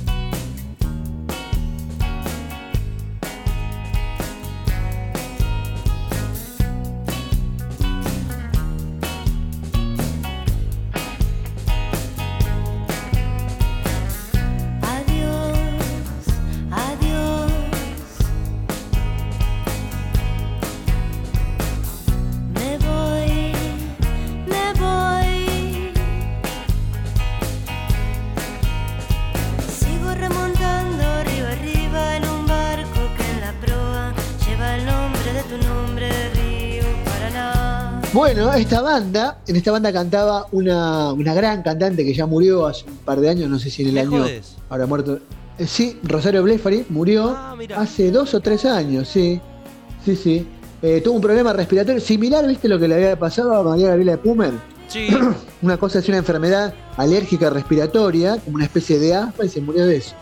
Bueno, esta banda, en esta banda cantaba una, una gran cantante que ya murió hace un par de años, no sé si en el ¿Me año jodés? habrá muerto. Eh, sí, Rosario Blefari murió Ah, hace dos o tres años, sí. Sí, sí. Eh, tuvo un problema respiratorio similar, ¿viste lo que le había pasado a María Gabriela de Pumer? Sí, [clears throat] Una cosa es una enfermedad alérgica respiratoria, como una especie de asma, y se murió de eso.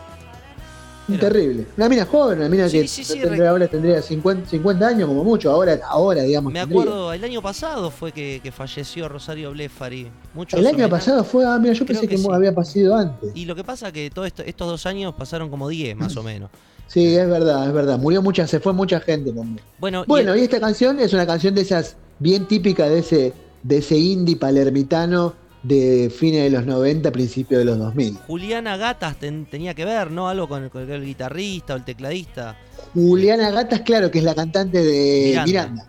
Terrible. Una mina joven, una mina Sí, que sí, sí, tendría- ahora tendría 50, 50 años como mucho, ahora, ahora digamos. me tendría. acuerdo, el año pasado fue que, que falleció Rosario Blefari. Muchos El año pasado fue, ah, mira, yo Creo pensé que, había pasado antes. Y lo que pasa que todos estos dos años pasaron como 10 más o [laughs] menos. Sí, es verdad, es verdad. Murió mucha, se fue mucha gente también. Bueno, y Bueno, el- y esta canción es una canción de esas bien típica de ese, de ese indie palermitano de fines de los 90, principios de los 2000. Juliana Gatas ten- tenía que ver, ¿no? Algo con, con el guitarrista o el tecladista. Juliana Gatas, claro, que es la cantante de Miranda. Miranda.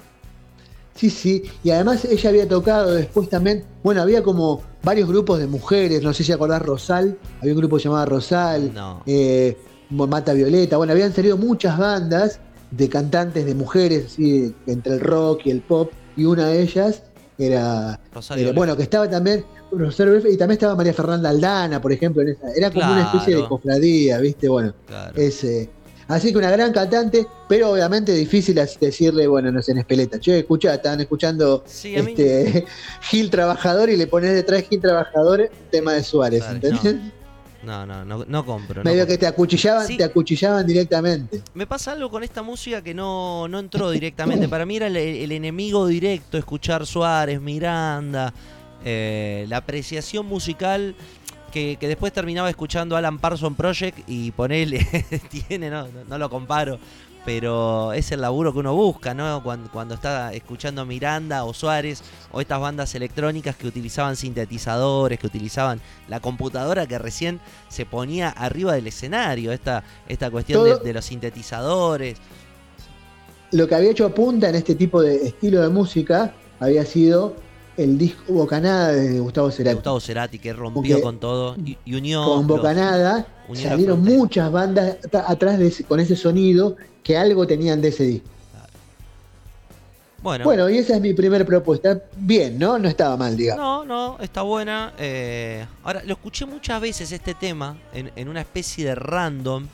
Sí, sí, y además ella había tocado después también, bueno, había como varios grupos de mujeres, no sé si acordás Rosal, había un grupo llamado Rosal, No. eh, Mata Violeta, bueno, habían salido muchas bandas de cantantes de mujeres, así, entre el rock y el pop, y una de ellas era, era- bueno, que estaba también, Rosario y también estaba María Fernanda Aldana, por ejemplo, en esa, era como una especie de cofradía, ¿viste? Bueno, Claro. ese. Así que una gran cantante, pero obviamente difícil decirle, bueno, no sé, en espeleta. Che, escucha, estaban escuchando Sí, este [laughs] Gil Trabajador y le pones detrás Gil Trabajador tema de Suárez, Claro, ¿entendés? No, no, no, no compro. no Medio compro. que te acuchillaban, Sí. te acuchillaban directamente. Me pasa algo con esta música que no, no entró directamente. Para mí era el, el enemigo directo escuchar Suárez, Miranda, eh, la apreciación musical que, que después terminaba escuchando Alan Parson Project y ponele, [laughs] tiene, no, no, no lo comparo, pero es el laburo que uno busca, ¿no? Cuando, cuando está escuchando Miranda o Suárez o estas bandas electrónicas que utilizaban sintetizadores, que utilizaban la computadora que recién se ponía arriba del escenario, esta, esta cuestión de, los sintetizadores. Lo que había hecho punta en este tipo de estilo de música había sido el disco Bocanada de Gustavo Cerati. Gustavo Cerati que rompió Porque con todo y, y unió Con Bocanada salieron frontera. muchas bandas at- atrás de ese- con ese sonido que algo tenían de ese disco. Bueno, Bueno, y esa es mi primera propuesta. Bien, ¿no? No estaba mal, digamos. no, no, está buena. eh, ahora, lo escuché muchas veces este tema en, en una especie de random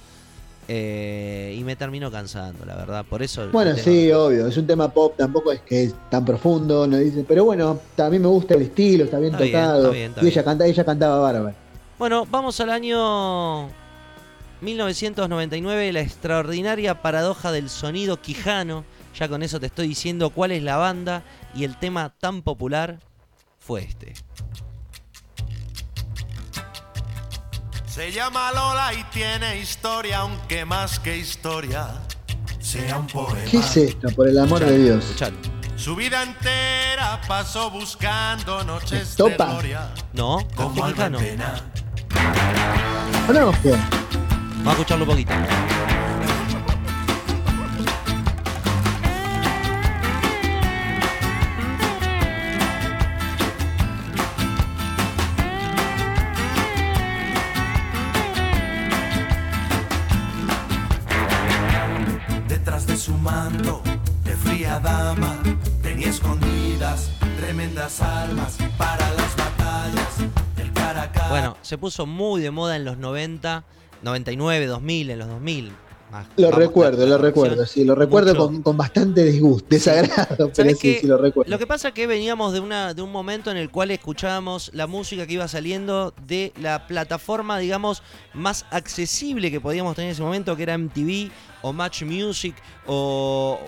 eh, y me terminó cansando, la verdad. Por eso. Bueno, sí, obvio, es un tema pop, tampoco es que es tan profundo, no dice, pero bueno, también me gusta el estilo, está bien Está bien, tocado. está bien, está y ella canta, ella cantaba bárbaro. Bueno, vamos al año 1999, la extraordinaria paradoja del sonido quijano Ya con eso te estoy diciendo cuál es la banda y el tema tan popular fue este. Se llama Lola y tiene historia, aunque más que historia sea un poema. ¿Qué es esto, por el amor de Dios? Escuchalo. Su vida entera pasó buscando noches ¿Estopa? de gloria. No, Como alma Pena. Conozco. Vamos a escucharlo un poquito. Detrás de su manto de fría dama tenía escondidas tremendas armas para las batallas Bueno, se puso muy de moda en los 90, 99, 2000, en los 2000. Más- Lo recuerdo, lo recuerdo, sí, lo recuerdo con, con bastante disgusto, desagrado, pero ¿Sabés sí, sí, lo recuerdo. Lo que pasa es que veníamos de, una, de un momento en el cual escuchábamos la música que iba saliendo de la plataforma, digamos, más accesible que podíamos tener en ese momento, que era MTV o Match Music o,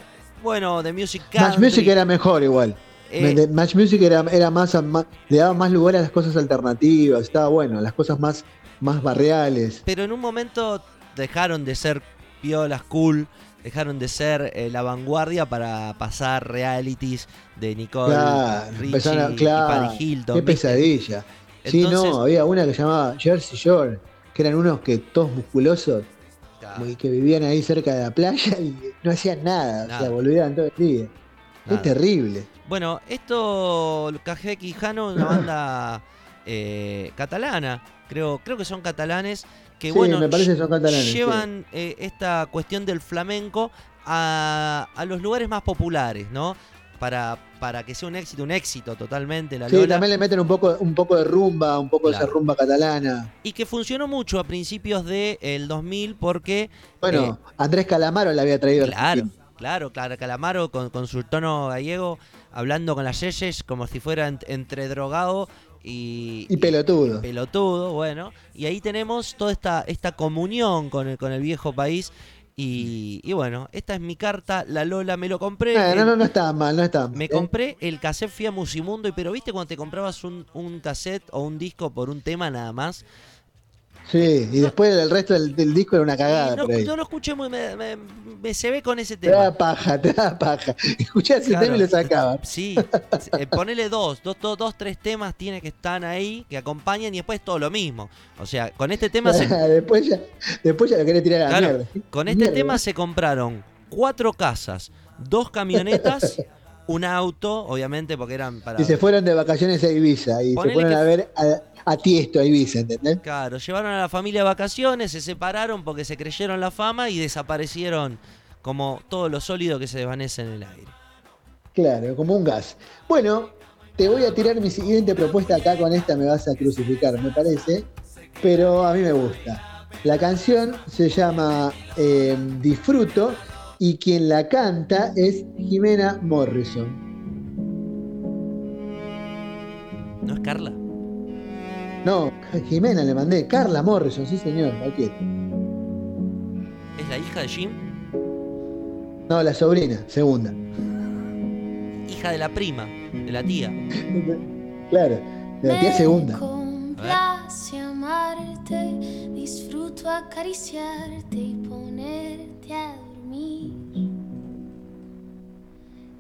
bueno, The Music Match Country. Music era mejor igual. Eh, Match Music era, era más, a- más- le daba más lugar a las cosas alternativas, estaba bueno, las cosas más, más barriales. Pero en un momento dejaron de ser piolas cool, dejaron de ser eh, la vanguardia para pasar realities de Nicole Claro, Richie empezaron a- y Paris Hilton. qué ¿viste? pesadilla. Sí, Entonces- no, había una que llamaba Jersey Shore, que eran unos que todos musculosos, Claro, y que vivían ahí cerca de la playa y no hacían nada, o Nada. sea, volvían todo el día. nada. Es terrible. Bueno, esto, Café Quijano, una banda eh, catalana, creo, creo que son catalanes, que Sí, bueno, me parece que son catalanes, llevan eh, esta cuestión del flamenco a, a los lugares más populares, ¿no? Para, para que sea un éxito, un éxito totalmente, la Sí, Lola. también le meten un poco, un poco de rumba, un poco de esa rumba catalana. Y que funcionó mucho a principios del 2000 porque... Bueno, Andrés Calamaro la había traído. Claro, claro, claro. Calamaro con, con su tono gallego, hablando con las yeyes como si fuera ent- entre drogado y, Y pelotudo. pelotudo, bueno. Y ahí tenemos toda esta, esta comunión con el, con el viejo país. Y, y bueno, esta es mi carta, la Lola, me lo compré. Eh, no, el- no, no estaba mal, no estaba mal. me ¿eh? compré el cassette, fui a Musimundo, y pero viste cuando te comprabas un, un cassette o un disco por un tema nada más. Sí, y después el resto del, del disco era una cagada no, por ahí. no lo escuché muy, me, me- me se ve con ese Te tema. da paja, te da paja. [laughs] Escuchás ese Claro. tema y lo sacaba. Sí, eh, ponele dos, dos, dos, dos, tres temas tiene que estar ahí, que acompañan y después todo lo mismo. O sea, con este tema se, [laughs] después, ya, después ya lo querés tirar a la mierda. con este Mierda. tema se compraron cuatro casas, dos camionetas, un auto, obviamente porque eran para Y se fueron de vacaciones a Ibiza y Ponele se fueron que- a ver a, a Tiesto a Ibiza, ¿entendés? Claro, llevaron a la familia de vacaciones, se separaron porque se creyeron la fama y desaparecieron como todo lo sólido que se desvanece en el aire. Claro, como un gas. Bueno, te voy a tirar mi siguiente propuesta acá, con esta me vas a crucificar, me parece, pero a mí me gusta. La canción se llama eh, Disfruto y quien la canta es Jimena Morrison. ¿No es Carla? No, Jimena le mandé, Carla Morrison, sí señor, aquí. ¿Es la hija de Jim? No, la sobrina, segunda. Hija de la prima, de la tía. [laughs] Claro, de la tía segunda. complace amarte, disfruto acariciarte y ponerte a dormir.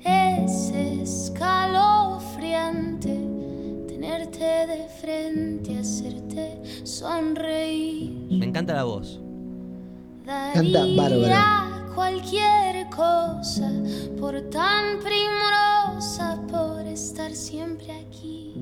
Es escalofriante tenerte de frente, hacerte sonreír. Me encanta la voz. Canta bárbaro. Daría cualquier cosa por tan primorosa, por estar siempre aquí.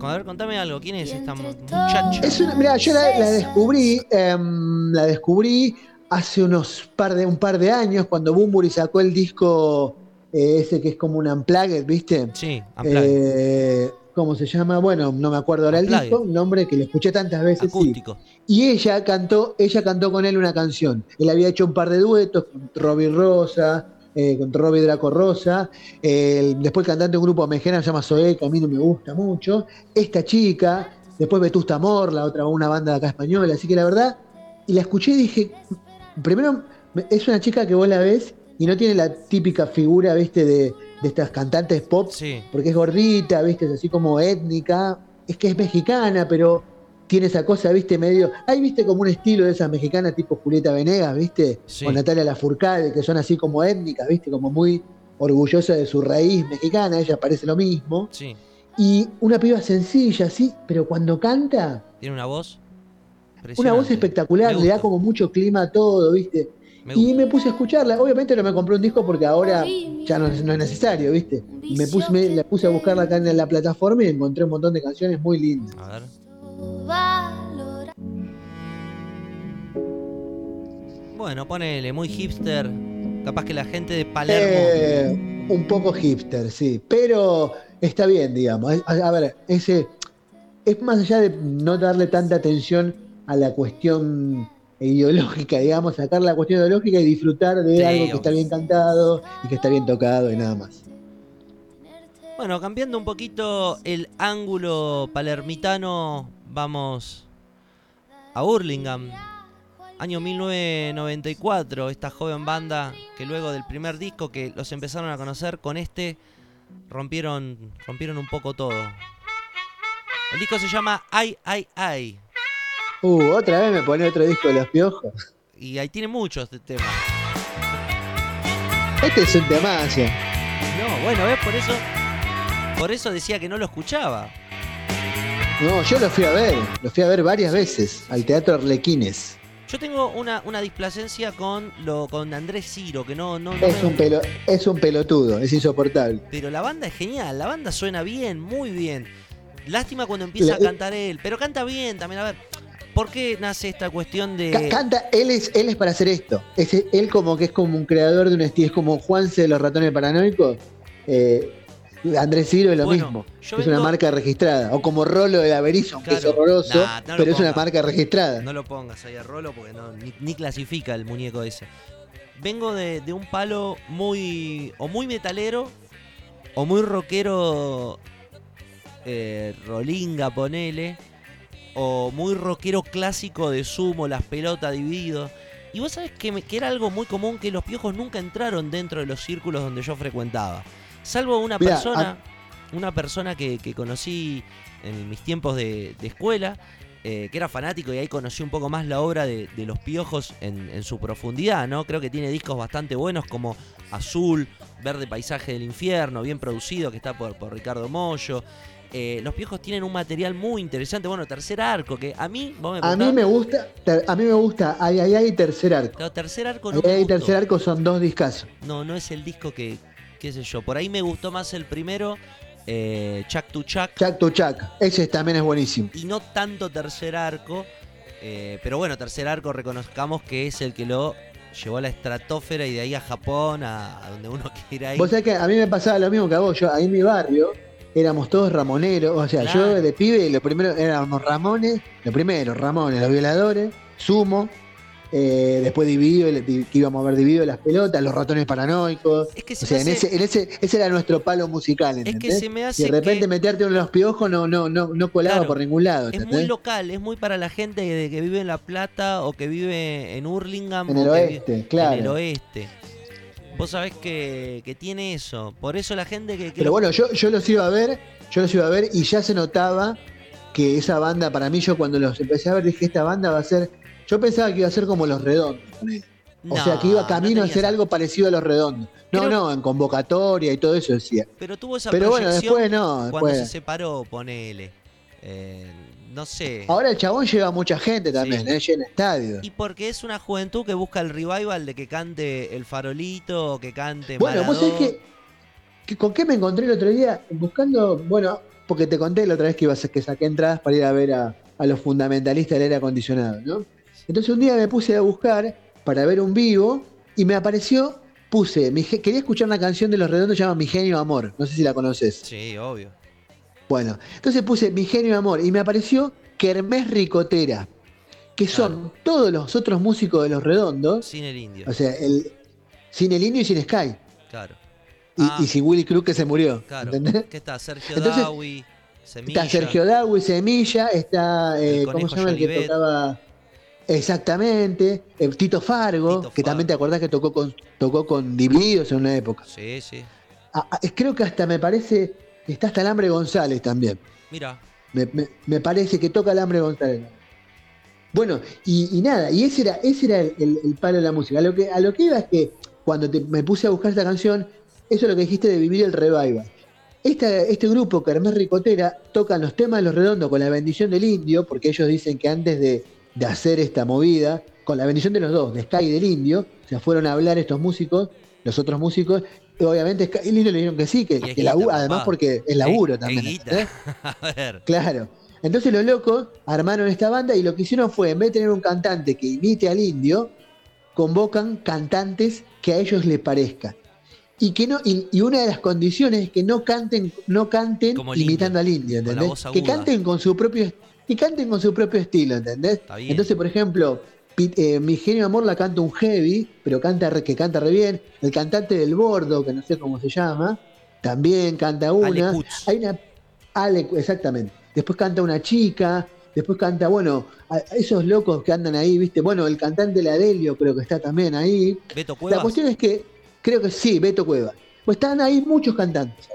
A ver, contame algo. ¿Quién es esta muchacha? Es una, mira, yo la, la descubrí, em, la descubrí hace unos par de, un par de años cuando Bumburi sacó el disco eh, ese que es como un unplugged, ¿viste? Sí, Unplugged. Eh, ¿Cómo se llama? Bueno, no me acuerdo ahora el disco, un nombre que lo escuché tantas veces. sí. acústico. Y ella cantó, ella cantó con él una canción. Él había hecho un par de duetos con Robbie Rosa, eh, con Robbie Draco Rosa. eh, después el cantante de un grupo mexicano se llama Zoe, que a mí no me gusta mucho. Esta chica, después Vetusta Amor, la otra, una banda de acá española. Así que la verdad, y la escuché y dije, primero, me- es una chica que vos la ves y no tiene la típica figura, viste, de, de estas cantantes pop, Sí. porque es gordita, viste, es así como étnica, es que es mexicana, pero tiene esa cosa, viste, medio, hay, viste, como un estilo de esas mexicanas tipo Julieta Venegas, viste, Sí. o Natalia Lafourcade, que son así como étnicas, viste, como muy orgullosas de su raíz mexicana, ella parece lo mismo, Sí. y una piba sencilla, sí, pero cuando canta, Tiene una voz. una voz espectacular, le da como mucho clima a todo, viste. Me Y me puse a escucharla. Obviamente no me compré un disco porque ahora ya no, es- no es necesario, ¿viste? Me puse, me, la puse a buscarla acá en la plataforma y encontré un montón de canciones muy lindas. A ver. Bueno, ponele, muy hipster. Capaz que la gente de Palermo. Eh, un poco hipster, sí. Pero está bien, digamos. A ver, ese es más allá de no darle tanta atención a la cuestión ideológica, digamos, sacar la cuestión ideológica y disfrutar de Sí, algo que está bien cantado y que está bien tocado y nada más. Bueno, cambiando un poquito el ángulo palermitano, vamos a Hurlingham. Año 1994, esta joven banda que luego del primer disco que los empezaron a conocer, con este rompieron, rompieron un poco todo. El disco se llama Ay, Ay, Ay. Uh, otra vez me pone otro disco de los piojos. Y ahí tiene muchos de temas. Este es un temazo. No, bueno, ¿ves? Por eso, por eso decía que no lo escuchaba. No, yo lo fui a ver, lo fui a ver varias veces al Teatro Arlequines. Yo tengo una, una displacencia con lo con Andrés Ciro, que no, no, no Es me- un, pelo, es un pelotudo, es insoportable. Pero la banda es genial, la banda suena bien, muy bien. Lástima cuando empieza a La- cantar él, pero canta bien también. A ver, ¿por qué nace esta cuestión de. Ca- Canta, él es, él es para hacer esto. Es, él como que es como un creador de un estilo, es como Juanse de los ratones paranoicos. Eh, Andrés Ciro es lo Bueno, mismo. Es una marca registrada. O como Rolo de Averizo, aunque es Claro. horroroso, Nah, no lo pero es una marca registrada. No lo pongas ahí a rolo porque no, ni, ni clasifica el muñeco ese. Vengo de, de un palo muy. o muy metalero, o muy rockero. eh, rolinga, ponele. O muy rockero clásico de sumo, las pelotas dividido. Y vos sabés que, me- que era algo muy común que los piojos nunca entraron dentro de los círculos donde yo frecuentaba. Salvo una Mirá, persona, una persona que, que conocí en mis tiempos de, de escuela, eh, que era fanático y ahí conocí un poco más la obra de, de los piojos en, en su profundidad, ¿no? Creo que tiene discos bastante buenos como Azul, Verde Paisaje del Infierno, bien producido, que está por, por Ricardo Mollo. Eh, los piojos tienen un material muy interesante, bueno, tercer arco, que a mí, vos me A mí me gusta, ter- a mí me gusta Ay, ay, ay, tercer arco. Claro, tercer arco no Ay, ay, tercer arco son dos discazos. No, no es el disco que, qué sé yo. Por ahí me gustó más el primero, eh, Chuck to Chuck, Chac to Chac, ese también es buenísimo. y no tanto tercer arco. eh, pero bueno, tercer arco reconozcamos que es el que lo llevó a la estratosfera y de ahí a Japón, a, a donde uno [laughs] quiera ir. Vos sabés que a mí me pasaba lo mismo que a vos. Yo, ahí en mi barrio éramos todos ramoneros. O sea, Claro. yo de pibe, lo primero éramos Ramones. Lo primero, Ramones, los violadores, Sumo. eh, después Dividido, que íbamos a ver Dividido las pelotas, los ratones paranoicos. Es que se O sea, me en hace- ese, en ese, ese era nuestro palo musical, Es que ¿entendés? se me hace y de repente que- meterte uno en los piojos no, no, no, no colaba Claro. por ningún lado. Es ¿entendés? muy local, es muy para la gente que vive en La Plata o que vive en Hurlingham. En el oeste, claro. En el oeste. Vos sabés que, que tiene eso. Por eso la gente que... que Pero bueno, yo, yo los iba a ver, yo los iba a ver y ya se notaba que esa banda, para mí, yo cuando los empecé a ver, dije, esta banda va a ser. Yo pensaba que iba a ser como los redondos. O No, sea, que iba no camino a hacer algo parecido a los redondos. No, no, en convocatoria y todo eso decía. Pero tuvo esa Pero bueno, después no, cuando después- se separó, ponele. Eh, no sé. Ahora el chabón lleva mucha gente también, Sí. ¿eh? llena estadios. Y porque es una juventud que busca el revival de que cante El Farolito que cante Bueno, vos sabés Maradó. que, que con qué me encontré el otro día buscando, bueno, porque te conté la otra vez que iba a ser- que saqué entradas para ir a ver a, a los fundamentalistas del aire acondicionado, ¿no? Entonces un día me puse a buscar para ver un vivo y me apareció, puse, mi quería escuchar una canción de Los Redondos que se llama Mi Genio Amor, no sé si la conoces. Sí, obvio. Bueno, entonces puse Mi Genio Amor y me apareció Kermés Ricotera, que son todos los otros músicos de Los Redondos, Sin el indio. o sea, el, sin el indio y sin Sky. claro. Y, Ah. y sin Willy Cruz que se murió. Claro. ¿entendés? ¿Qué está? Sergio Entonces, Dawi, Semilla. Está Sergio Dawi, Semilla, está, eh, El ¿cómo se llama el que tocaba? Exactamente. Eh, Tito Fargo, Tito que Fargo. también te acordás que tocó con, tocó con Divididos en una época. Sí, sí. Ah, ah, creo que hasta me parece está hasta Alambre González también. Mira, Me, me- me parece que toca Alambre González. Bueno, y, y nada, y ese era, ese era el, el- el palo de la música. A lo que, a lo que iba es que cuando te- me puse a buscar esta canción, eso es lo que dijiste de vivir el revival. Esta- este grupo, Kermés Ricotera, tocan los temas de los redondos con la bendición del indio, porque ellos dicen que antes de, de hacer esta movida, con la bendición de los dos, de Sky y del indio, se fueron a hablar estos músicos, los otros músicos, obviamente Sky y el indio le dijeron que sí, que, Y es que labu- guita, además porque es laburo Es- también. es guita. ¿entendés? [laughs] a ver. Claro. Entonces los locos armaron esta banda y lo que hicieron fue, en vez de tener un cantante que imite al indio, convocan cantantes que a ellos les parezca. Y que no, y, y una de las condiciones es que no canten, no canten imitando al indio, ¿entendés? Que canten con su propio, que canten con su propio estilo, ¿entendés? Entonces, por ejemplo, eh, Mi Genio Amor la canta un heavy, pero canta re- que canta re bien. El cantante del bordo, que no sé cómo se llama, también canta una. Hay una Ale, exactamente. Después canta una chica, después canta, bueno, a- esos locos que andan ahí, ¿viste? Bueno, el cantante Ladelio creo que está también ahí. Beto La Cuevas. cuestión es que, creo que sí, Beto Cueva. Pues están ahí muchos cantantes.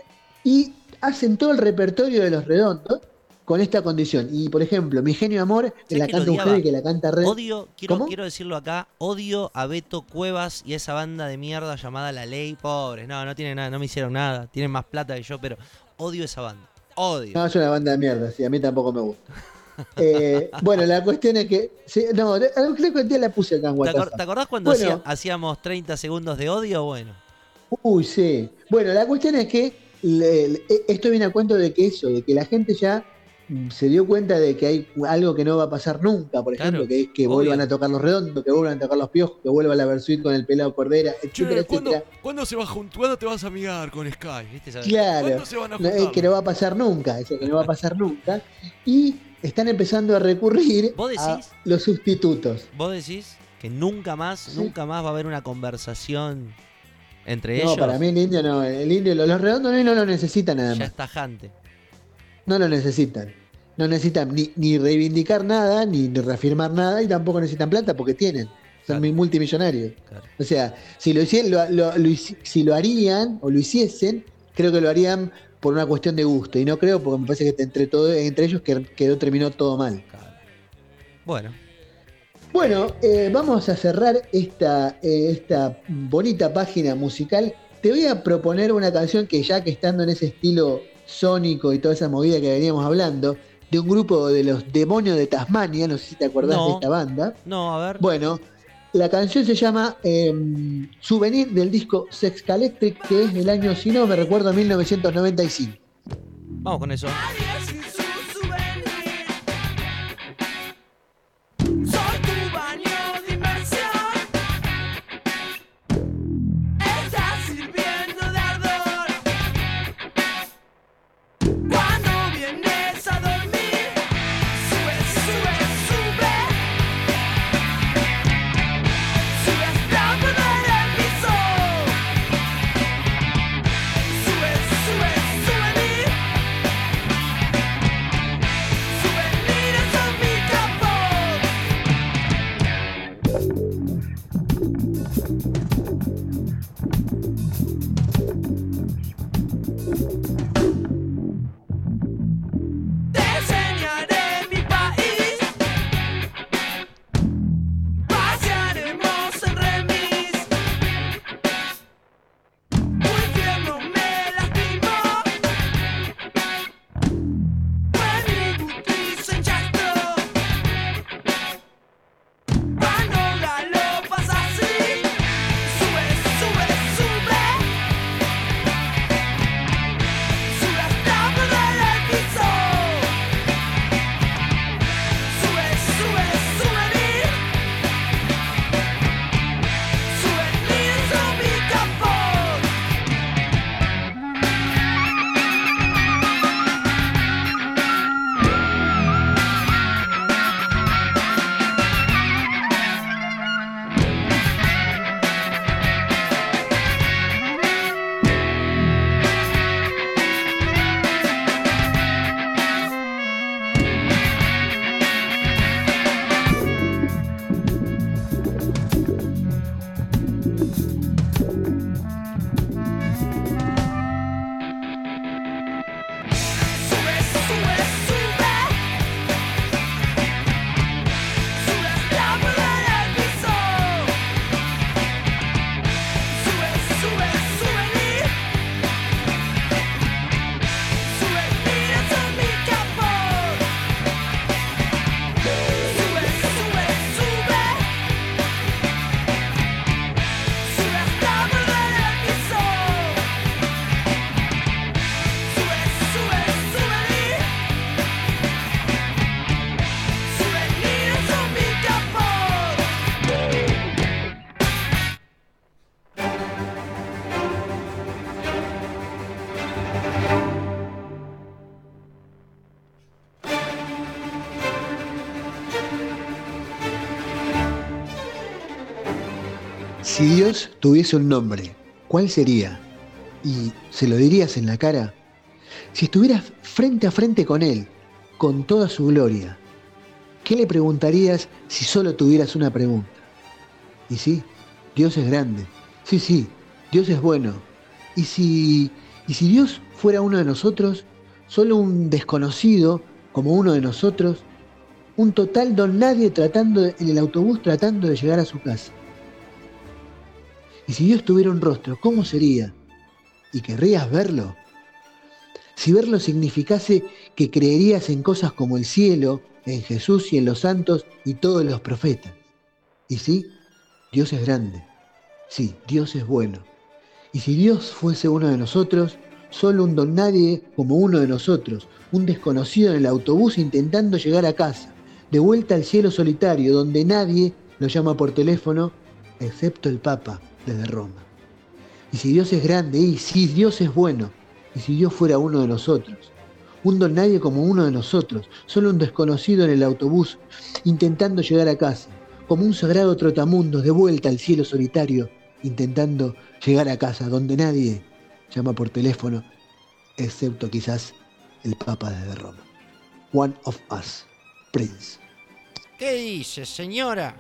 Y hacen todo el repertorio de los redondos con esta condición. Y por ejemplo, Mi Genio Amor, que ¿Sabés la que canta un odiaba? heavy que la canta re. Odio, quiero, ¿Cómo? quiero decirlo acá, odio a Beto Cuevas y a esa banda de mierda llamada La Ley. Pobres, no, no tienen nada, no me hicieron nada. Tienen más plata que yo, pero odio esa banda. Odio. No, es una banda de mierda, sí, a mí tampoco me gusta. Eh, [laughs] bueno, la cuestión es que. sí, no, creo que un día la puse acá en ¿Te, acor- WhatsApp. te acordás cuando Bueno. hacía- hacíamos 30 segundos de odio? Bueno, Uy, sí. Bueno, la cuestión es que le- le- esto viene a cuento de que eso, de que la gente ya se dio cuenta de que hay algo que no va a pasar nunca, por Claro, ejemplo, que es que obvio. vuelvan a tocar los redondos, que vuelvan a tocar los piojos, que vuelva la Versuit con el pelado Cordera, etcétera, etcétera. ¿cuándo, se va a ¿Cuándo te vas a amigar con Sky? Claro, ¿Cuándo se van a no, es que no va a pasar nunca, eso que no va a pasar nunca. Y están empezando a recurrir ¿Vos a los sustitutos. ¿Vos decís que nunca más, Sí. nunca más va a haber una conversación entre No, ellos? para mí el indio no, el indio, los redondos no, no lo necesitan nada ya más. es tajante. No lo necesitan. No necesitan ni, ni reivindicar nada, ni reafirmar nada, y tampoco necesitan plata porque tienen. Son Claro. multimillonarios. Claro. O sea, si lo, hicieran, lo, lo- lo hici- si lo harían o lo hiciesen, creo que lo harían por una cuestión de gusto. Y no creo porque me parece que entre, todo, entre ellos quedó, quedó- terminó todo mal. Claro. Bueno, Bueno, eh, vamos a cerrar esta, eh, esta bonita página musical. Te voy a proponer una canción que ya que estando en ese estilo sónico y toda esa movida que veníamos hablando, de un grupo de los demonios de Tasmania, no sé si te acordás No. de esta banda. no, a ver. Bueno, la canción se llama eh, Souvenir del disco Sex Electric, que es del año, si no me recuerdo, 1995. Vamos con eso. Tuviese un nombre, ¿cuál sería? ¿Y se lo dirías en la cara? Si estuvieras frente a frente con Él, con toda su gloria, ¿qué le preguntarías si solo tuvieras una pregunta? Y sí, Dios es grande. Sí, sí, Dios es bueno. Y si, y si Dios fuera uno de nosotros, solo un desconocido como uno de nosotros, un total don nadie tratando en el autobús tratando de llegar a su casa. Y si Dios tuviera un rostro, ¿cómo sería? ¿Y querrías verlo? Si verlo significase que creerías en cosas como el cielo, en Jesús y en los santos y todos los profetas. Y sí, Dios es grande. Sí, Dios es bueno. Y si Dios fuese uno de nosotros, solo un don nadie como uno de nosotros, un desconocido en el autobús intentando llegar a casa, de vuelta al cielo solitario donde nadie lo llama por teléfono, excepto el Papa desde Roma. Y si Dios es grande, y si Dios es bueno, y si Dios fuera uno de nosotros, un don nadie como uno de nosotros, solo un desconocido en el autobús, intentando llegar a casa, como un sagrado trotamundo de vuelta al cielo solitario, intentando llegar a casa, donde nadie llama por teléfono, excepto quizás el Papa desde Roma. One of Us, Prince. ¿Qué dice, señora?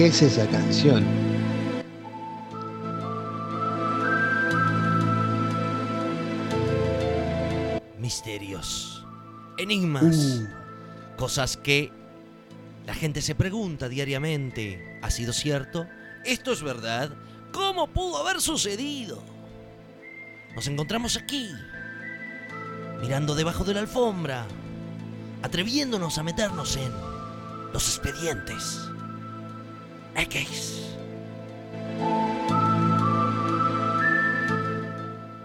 Que es esa canción. Misterios, enigmas, Uh. cosas que la gente se pregunta diariamente. ¿Ha sido cierto? ¿Esto es verdad? ¿Cómo pudo haber sucedido? Nos encontramos aquí, mirando debajo de la alfombra, atreviéndonos a meternos en los expedientes. X.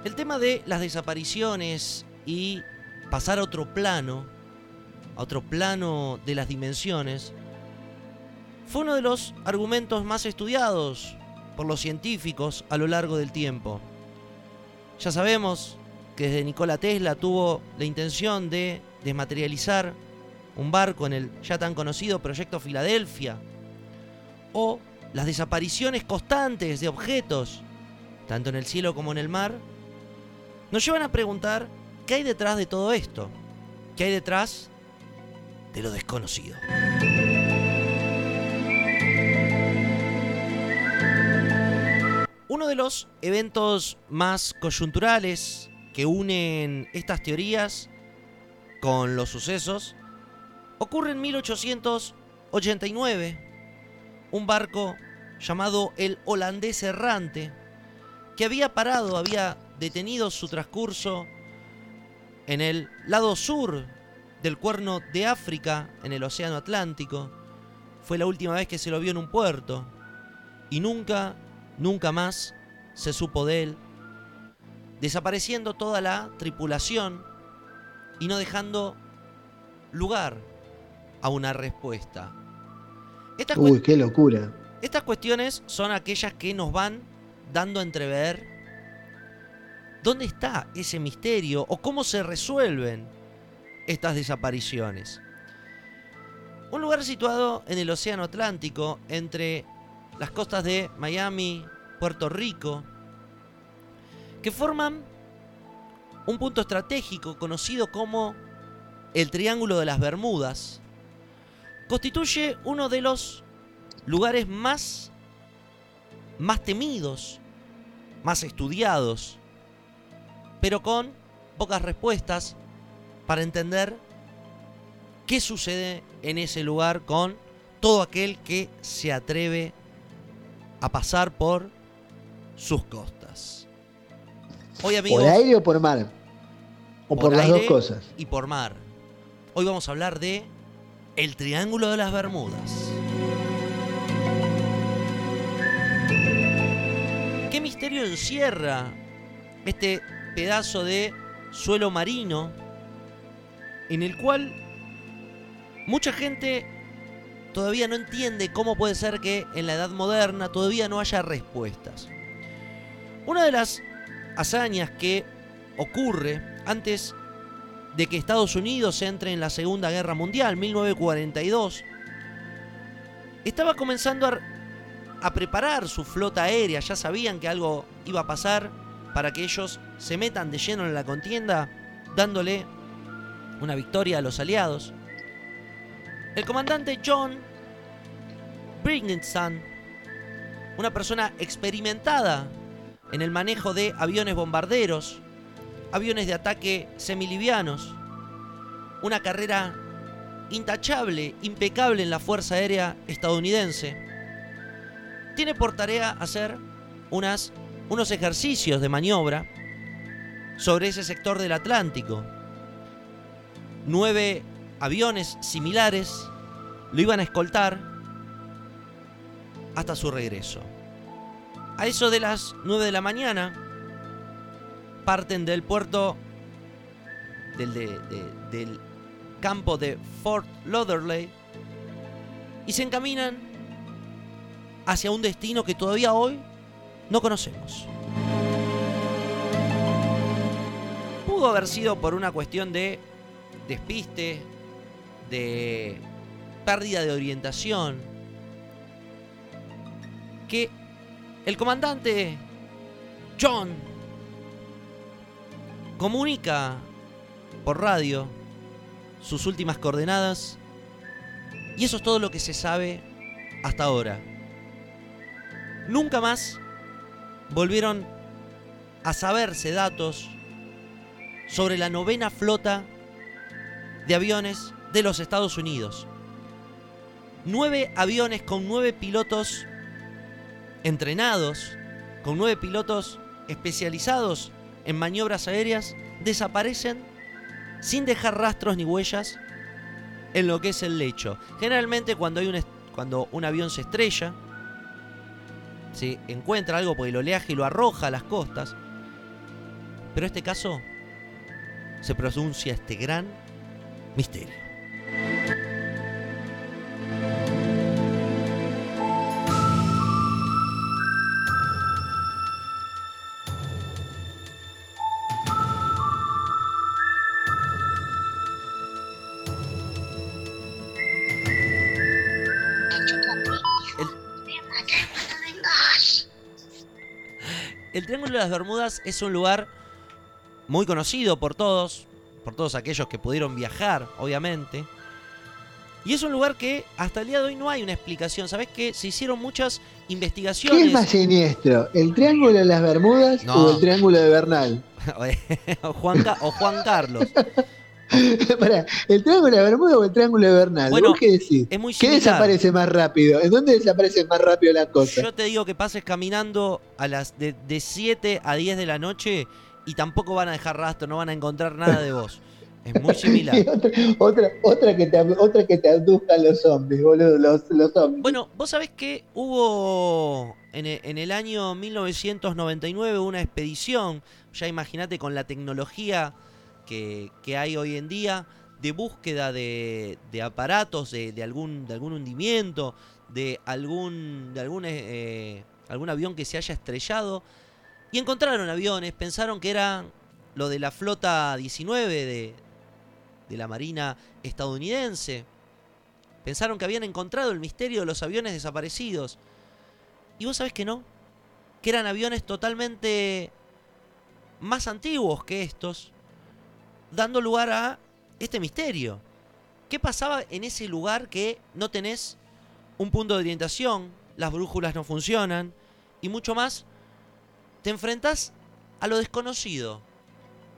El tema de las desapariciones y pasar a otro plano, a otro plano de las dimensiones, fue uno de los argumentos más estudiados por los científicos a lo largo del tiempo. Ya sabemos que desde Nikola Tesla tuvo la intención de desmaterializar un barco en el ya tan conocido Proyecto Filadelfia, o las desapariciones constantes de objetos, tanto en el cielo como en el mar, nos llevan a preguntar qué hay detrás de todo esto, qué hay detrás de lo desconocido. Uno de los eventos más coyunturales que unen estas teorías con los sucesos ocurre en 1889. Un barco llamado el holandés errante, que había parado, había detenido su transcurso en el lado sur del cuerno de África, en el Océano Atlántico. Fue la última vez que se lo vio en un puerto. Y nunca, nunca más se supo de él. Desapareciendo toda la tripulación y no dejando lugar a una respuesta. Estas, Uy, qué locura. estas cuestiones son aquellas que nos van dando a entrever dónde está ese misterio o cómo se resuelven estas desapariciones. Un lugar situado en el Océano Atlántico, entre las costas de Miami, Puerto Rico, que forman un punto estratégico conocido como el Triángulo de las Bermudas, constituye uno de los lugares más, más temidos, más estudiados, pero con pocas respuestas para entender qué sucede en ese lugar con todo aquel que se atreve a pasar por sus costas. Hoy amigos, ¿Por aire o por mar? O por, las dos cosas. Y por mar. Hoy vamos a hablar de el Triángulo de las Bermudas. ¿Qué misterio encierra este pedazo de suelo marino en el cual mucha gente todavía no entiende cómo puede ser que en la edad moderna todavía no haya respuestas? Una de las hazañas que ocurre antes de que Estados Unidos entre en la Segunda Guerra Mundial, 1942, estaba comenzando a, preparar su flota aérea, ya sabían que algo iba a pasar para que ellos se metan de lleno en la contienda, dándole una victoria a los aliados. El comandante John Brigninson, una persona experimentada en el manejo de aviones bombarderos, aviones de ataque semilivianos, una carrera intachable, impecable en la Fuerza Aérea estadounidense, tiene por tarea hacer unas, unos ejercicios de maniobra sobre ese sector del Atlántico. Nueve aviones similares lo iban a escoltar hasta su regreso. A eso de las 9 de la mañana, parten del puerto del, de- de- del campo de Fort Lauderdale y se encaminan hacia un destino que todavía hoy no conocemos. Pudo haber sido por una cuestión de despiste, de pérdida de orientación, que el comandante John comunica por radio sus últimas coordenadas y eso es todo lo que se sabe hasta ahora. Nunca más volvieron a saberse datos sobre la novena flota de aviones de los Estados Unidos. Nueve aviones con nueve pilotos entrenados, con nueve pilotos especializados en maniobras aéreas, desaparecen sin dejar rastros ni huellas en lo que es el lecho. Generalmente cuando, hay un, cuando un avión se estrella, se encuentra algo porque el oleaje lo arroja a las costas. Pero este caso se pronuncia este gran misterio. Las Bermudas es un lugar muy conocido por todos, por todos aquellos que pudieron viajar, obviamente. Y es un lugar que hasta el día de hoy no hay una explicación. ¿Sabés que Se hicieron muchas ¿Qué investigaciones. es más siniestro? ¿El triángulo de las Bermudas No. o el triángulo de Bernal? [laughs] o, Juan o Juan Carlos. [laughs] Pará, ¿el triángulo de las Bermudas o el triángulo de Bernal? Bueno, ¿Vos qué decís? es muy ¿Qué desaparece más rápido? ¿En dónde desaparece más rápido la cosa? Yo te digo que pases caminando a las de, de 7 a 10 de la noche y tampoco van a dejar rastro, no van a encontrar nada de vos. Es muy [laughs] similar. Otra, otra, otra que te, otra que te abduzcan los zombies, boludo, los, los zombies. Bueno, vos sabés que hubo en en el año 1999 una expedición, ya imagínate con la tecnología que, hay hoy en día, de búsqueda de, aparatos, de, algún, de algún hundimiento, de algún, de algún, eh, algún avión que se haya estrellado. Y encontraron aviones, pensaron que era lo de la flota 19 de, de la Marina estadounidense. Pensaron que habían encontrado el misterio de los aviones desaparecidos. Y vos sabés que no. Que eran aviones totalmente más antiguos que estos, dando lugar a este misterio. ¿Qué pasaba en ese lugar que no tenés un punto de orientación, las brújulas no funcionan y mucho más? Te enfrentás a lo desconocido,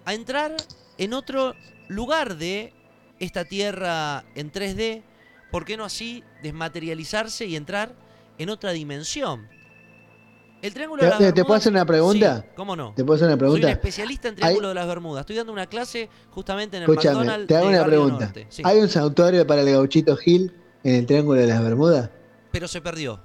a entrar en otro lugar de esta tierra en 3D, ¿por qué no así desmaterializarse y entrar en otra dimensión? El Triángulo de ¿Te, las te- te puedo hacer una pregunta? Sí, ¿Cómo no? ¿Te puedo hacer una Soy un pregunta? especialista en Triángulo de las Bermudas. Estoy dando una clase justamente en el Escúchame, McDonald's te hago una pregunta. Sí, ¿Hay un santuario para el gauchito Gil en el Triángulo de las Bermudas? Pero se perdió.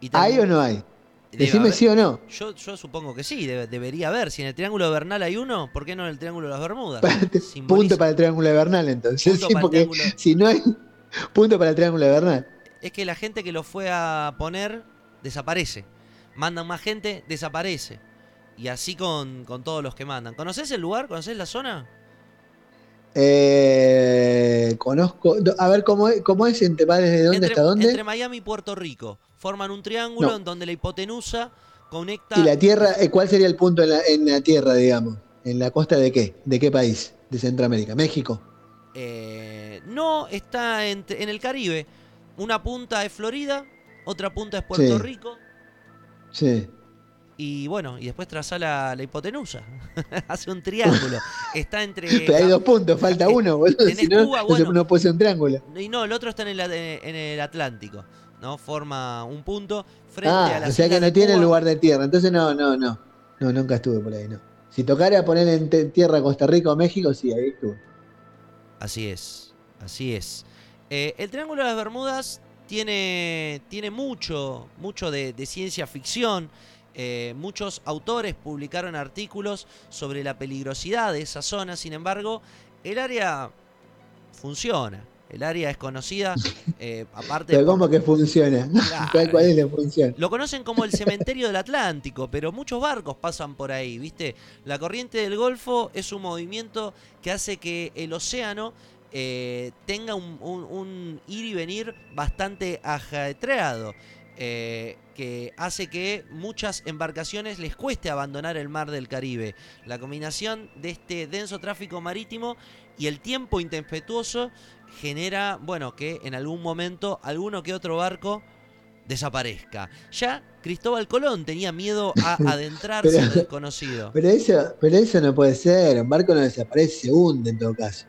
Y ¿Hay o no hay? Debe Decime haber. sí o no. Yo, yo supongo que sí, debe- debería haber. Si en el Triángulo de Bernal hay uno, ¿por qué no en el Triángulo de las Bermudas? Simboliza- Punto para el Triángulo de Bernal, entonces. Punto Sí, para el porque triángulo. si no hay. [laughs] Punto para el Triángulo de Bernal. Es que la gente que lo fue a poner desaparece. Mandan más gente, desaparece. Y así con, con todos los que mandan. ¿Conoces el lugar? ¿Conoces la zona? Eh, conozco. A ver, ¿cómo es, cómo es? ¿Entre- ¿Va desde dónde hasta dónde? entre Miami y Puerto Rico. Forman un triángulo No. en donde la hipotenusa conecta. ¿Y la tierra? eh, ¿Cuál sería el punto en la, en la tierra, digamos? ¿En la costa de qué? ¿De qué país? De Centroamérica. ¿México? Eh, no, está en, en el Caribe. Una punta es Florida, otra punta es Puerto Sí. Rico. Sí. Y bueno, y después traza la, la hipotenusa. [laughs] Hace un triángulo. Está entre. [laughs] Pero hay dos puntos, falta [laughs] uno, boludo. Si no, Cuba, bueno. no puede ser un triángulo. Y no, el otro está en el, en el Atlántico. ¿No? Forma un punto frente Ah, a la o sea que no tiene lugar de tierra. Entonces no, no, no. No, nunca estuve por ahí, no. Si tocara poner en tierra Costa Rica o México, sí, ahí estuve. Así es, así es. Eh, el Triángulo de las Bermudas tiene, tiene mucho, mucho de, de ciencia ficción. Eh, muchos autores publicaron artículos sobre la peligrosidad de esa zona. Sin embargo, el área funciona. El área es conocida, [laughs] eh, aparte... Pero por- ¿cómo que funciona? [laughs] Claro. ¿Cuál, cuál es la función? Lo conocen como el cementerio del Atlántico, pero muchos barcos pasan por ahí, ¿viste? La corriente del Golfo es un movimiento que hace que el océano eh, tenga un, un- un ir y venir bastante ajetreado, eh, que hace que muchas embarcaciones les cueste abandonar el mar del Caribe. La combinación de este denso tráfico marítimo y el tiempo intempestuoso genera, bueno, que en algún momento alguno que otro barco desaparezca. Ya Cristóbal Colón tenía miedo a [laughs] adentrarse Pero- en lo desconocido. Pero eso, pero eso no puede ser. Un barco no desaparece, se hunde en todo caso.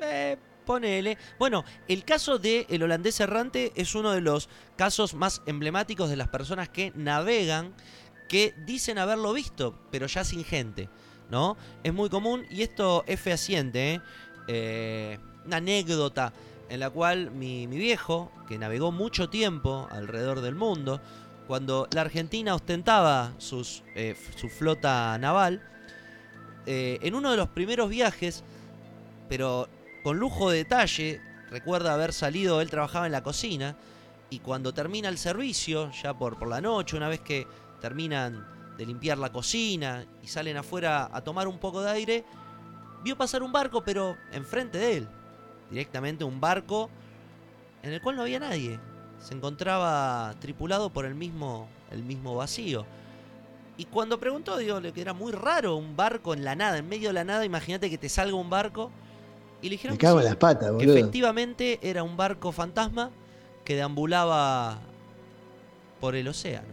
Eh, ponele. Bueno, el caso de el holandés errante es uno de los casos más emblemáticos de las personas que navegan, que dicen haberlo visto, pero ya sin gente, ¿no? Es muy común y esto es fehaciente, ¿eh? Eh, una anécdota en la cual mi, mi viejo, que navegó mucho tiempo alrededor del mundo, cuando la Argentina ostentaba sus, su flota naval, en uno de los primeros viajes, pero con lujo de detalle, recuerda haber salido, él trabajaba en la cocina, y cuando termina el servicio, ya por, por la noche, una vez que terminan de limpiar la cocina y salen afuera a tomar un poco de aire, vio pasar un barco, pero enfrente de él. Directamente un barco en el cual no había nadie. Se encontraba tripulado por el mismo, el mismo vacío. Y cuando preguntó, digo, que era muy raro un barco en la nada, en medio de la nada, imagínate que te salga un barco. Y le dijeron Me que cago en las patas, que efectivamente era un barco fantasma que deambulaba por el océano.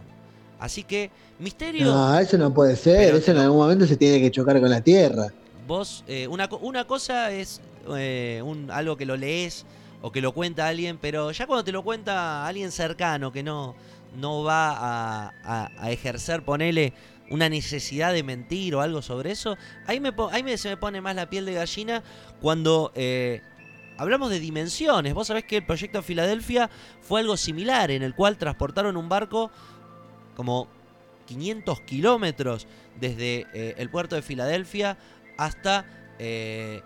Así que, misterio, No, eso no puede ser. Pero Eso en algún momento se tiene que chocar con la tierra. vos, eh, una, una cosa es eh, un, algo que lo lees o que lo cuenta alguien, pero ya cuando te lo cuenta alguien cercano que no, no va a, a- a ejercer, ponele una necesidad de mentir o algo sobre eso, ahí, me, ahí se me pone más la piel de gallina cuando eh, hablamos de dimensiones. Vos sabés que el proyecto Filadelfia fue algo similar, en el cual transportaron un barco como 500 kilómetros desde eh, el puerto de Filadelfia hasta eh,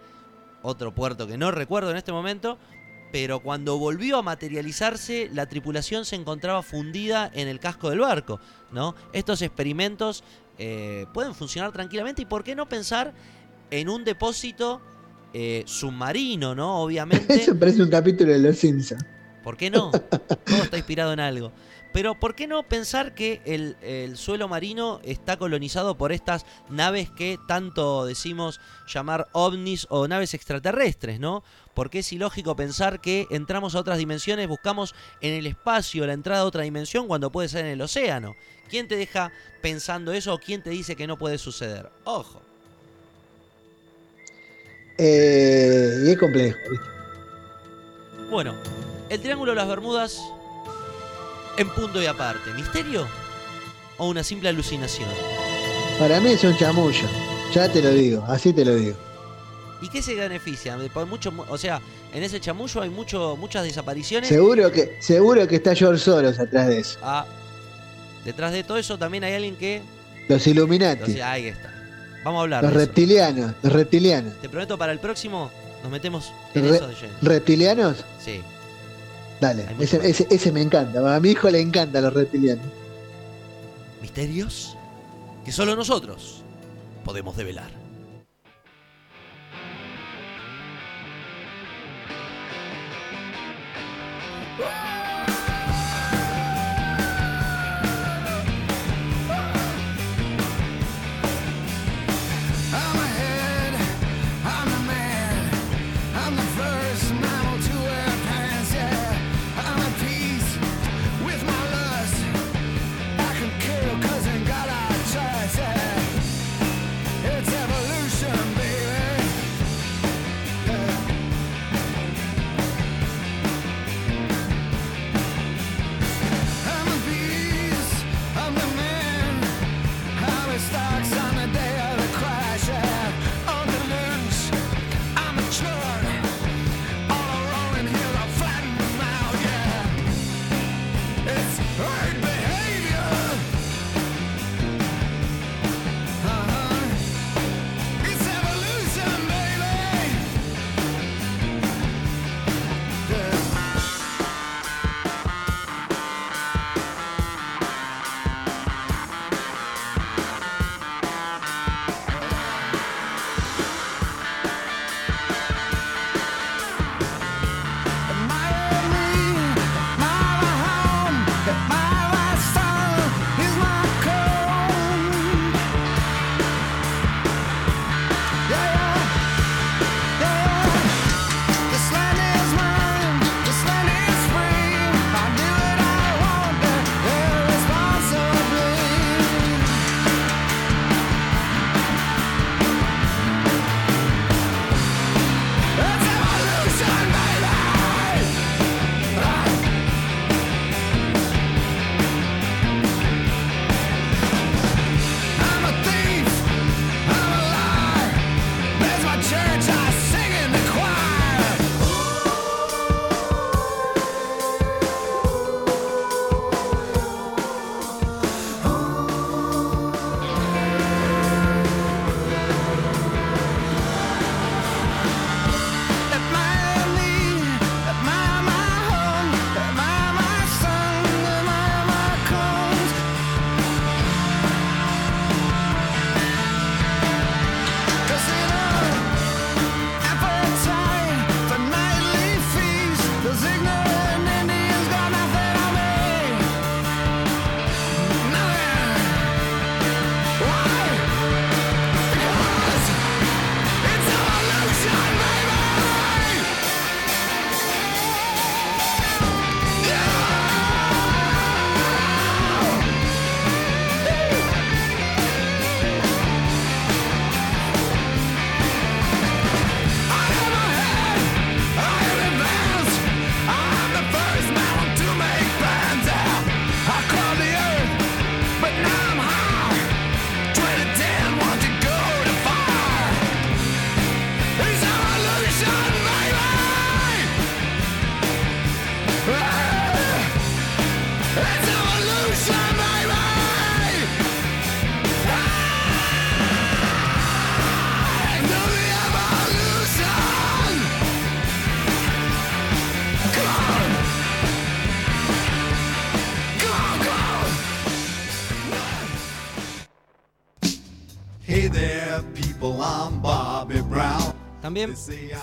otro puerto que no recuerdo en este momento, pero cuando volvió a materializarse, la tripulación se encontraba fundida en el casco del barco, ¿no? Estos experimentos eh, pueden funcionar tranquilamente y por qué no pensar en un depósito eh, submarino, ¿no? Obviamente. [laughs] Eso parece un capítulo de Los Simpsons. ¿Por qué no? Todo está inspirado en algo. Pero ¿por qué no pensar que el, el suelo marino está colonizado por estas naves que tanto decimos llamar ovnis o naves extraterrestres, ¿no? Porque es ilógico pensar que entramos a otras dimensiones, buscamos en el espacio la entrada a otra dimensión cuando puede ser en el océano. ¿Quién te deja pensando eso o quién te dice que no puede suceder? Ojo. Eh, y es complejo. Bueno, el Triángulo de las Bermudas en punto y aparte. ¿Misterio o una simple alucinación? Para mí es un chamullo. Ya te lo digo, así te lo digo. ¿Y qué se beneficia? Por mucho, o sea, en ese chamullo hay mucho, muchas desapariciones. Seguro que, seguro que está George Soros atrás de eso. Ah, detrás de todo eso también hay alguien que... Los Illuminati. Entonces, ahí está. Vamos a hablar Los de eso. reptilianos. Los reptilianos. Te prometo para el próximo nos metemos en Re- eso de lleno. ¿Reptilianos? Sí. Dale, ese, más. ese, ese me encanta. A mi hijo le encantan los reptilianos. Misterios que solo nosotros podemos develar.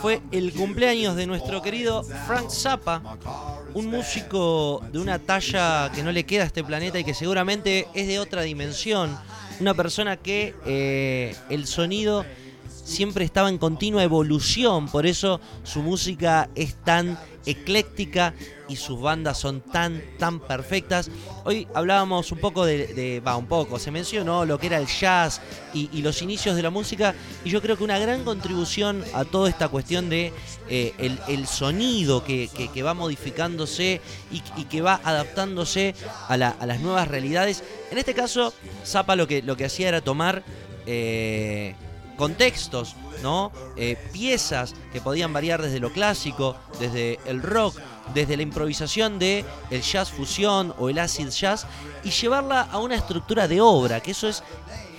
Fue el cumpleaños de nuestro querido Frank Zappa, un músico de una talla que no le queda a este planeta y que seguramente es de otra dimensión. Una persona que eh, el sonido siempre estaba en continua evolución, por eso su música es tan ecléctica y sus bandas son tan, tan perfectas. Hoy hablábamos un poco de, va, un poco, se mencionó lo que era el jazz y, los inicios de la música, y yo creo que una gran contribución a toda esta cuestión de eh, el, el sonido que, que- va modificándose y, que va adaptándose a las nuevas realidades. En este caso, Zappa lo que, lo que hacía era tomar eh, contextos, ¿no? Eh, piezas que podían variar desde lo clásico, desde el rock, desde la improvisación de el jazz fusión o el acid jazz y llevarla a una estructura de obra, que eso es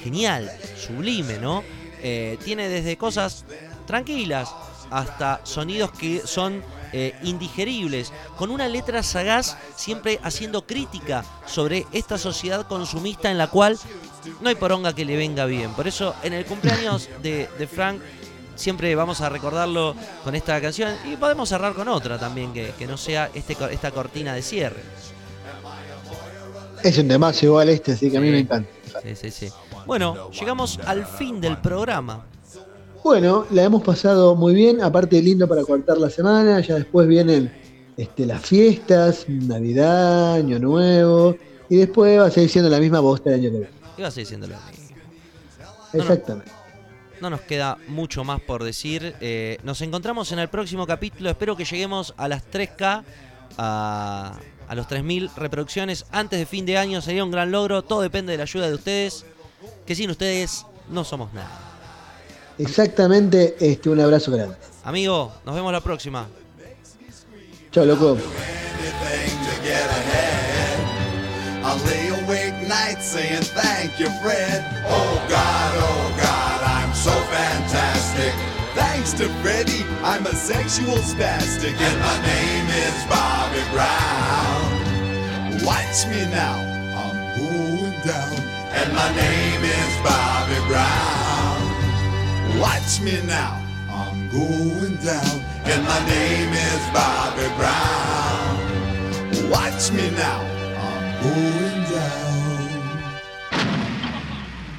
genial, sublime, ¿no? Eh, tiene desde cosas tranquilas hasta sonidos que son eh, indigeribles, con una letra sagaz siempre haciendo crítica sobre esta sociedad consumista en la cual no hay poronga que le venga bien. Por eso en el cumpleaños de, de Frank siempre vamos a recordarlo con esta canción y podemos cerrar con otra también, que, que no sea este, esta cortina de cierre. Es un temazo igual este, así que a mí Sí. me encanta. Sí, sí, sí. Bueno, llegamos al fin del programa. Bueno, la hemos pasado muy bien, aparte lindo para cortar la semana, ya después vienen este, las fiestas, Navidad, Año Nuevo, y después va a seguir siendo la misma bosta del año que viene. Iba a seguir siendo lo mismo. Exactamente. No nos queda mucho más por decir. Eh, nos encontramos en el próximo capítulo. Espero que lleguemos a las 3K, a, a los 3.000 reproducciones antes de fin de año. Sería un gran logro. Todo depende de la ayuda de ustedes. Que sin ustedes no somos nada. Exactamente, este, un abrazo grande. Amigo, nos vemos la próxima. Chao, loco. Nights saying thank you, Fred. Oh God, oh God, I'm so fantastic. Thanks to Freddy, I'm a sexual spastic, and my name is Bobby Brown. Watch me now, I'm going down, and my name is Bobby Brown. Watch me now, I'm going down, and my name is Bobby Brown. Watch me now, I'm going down.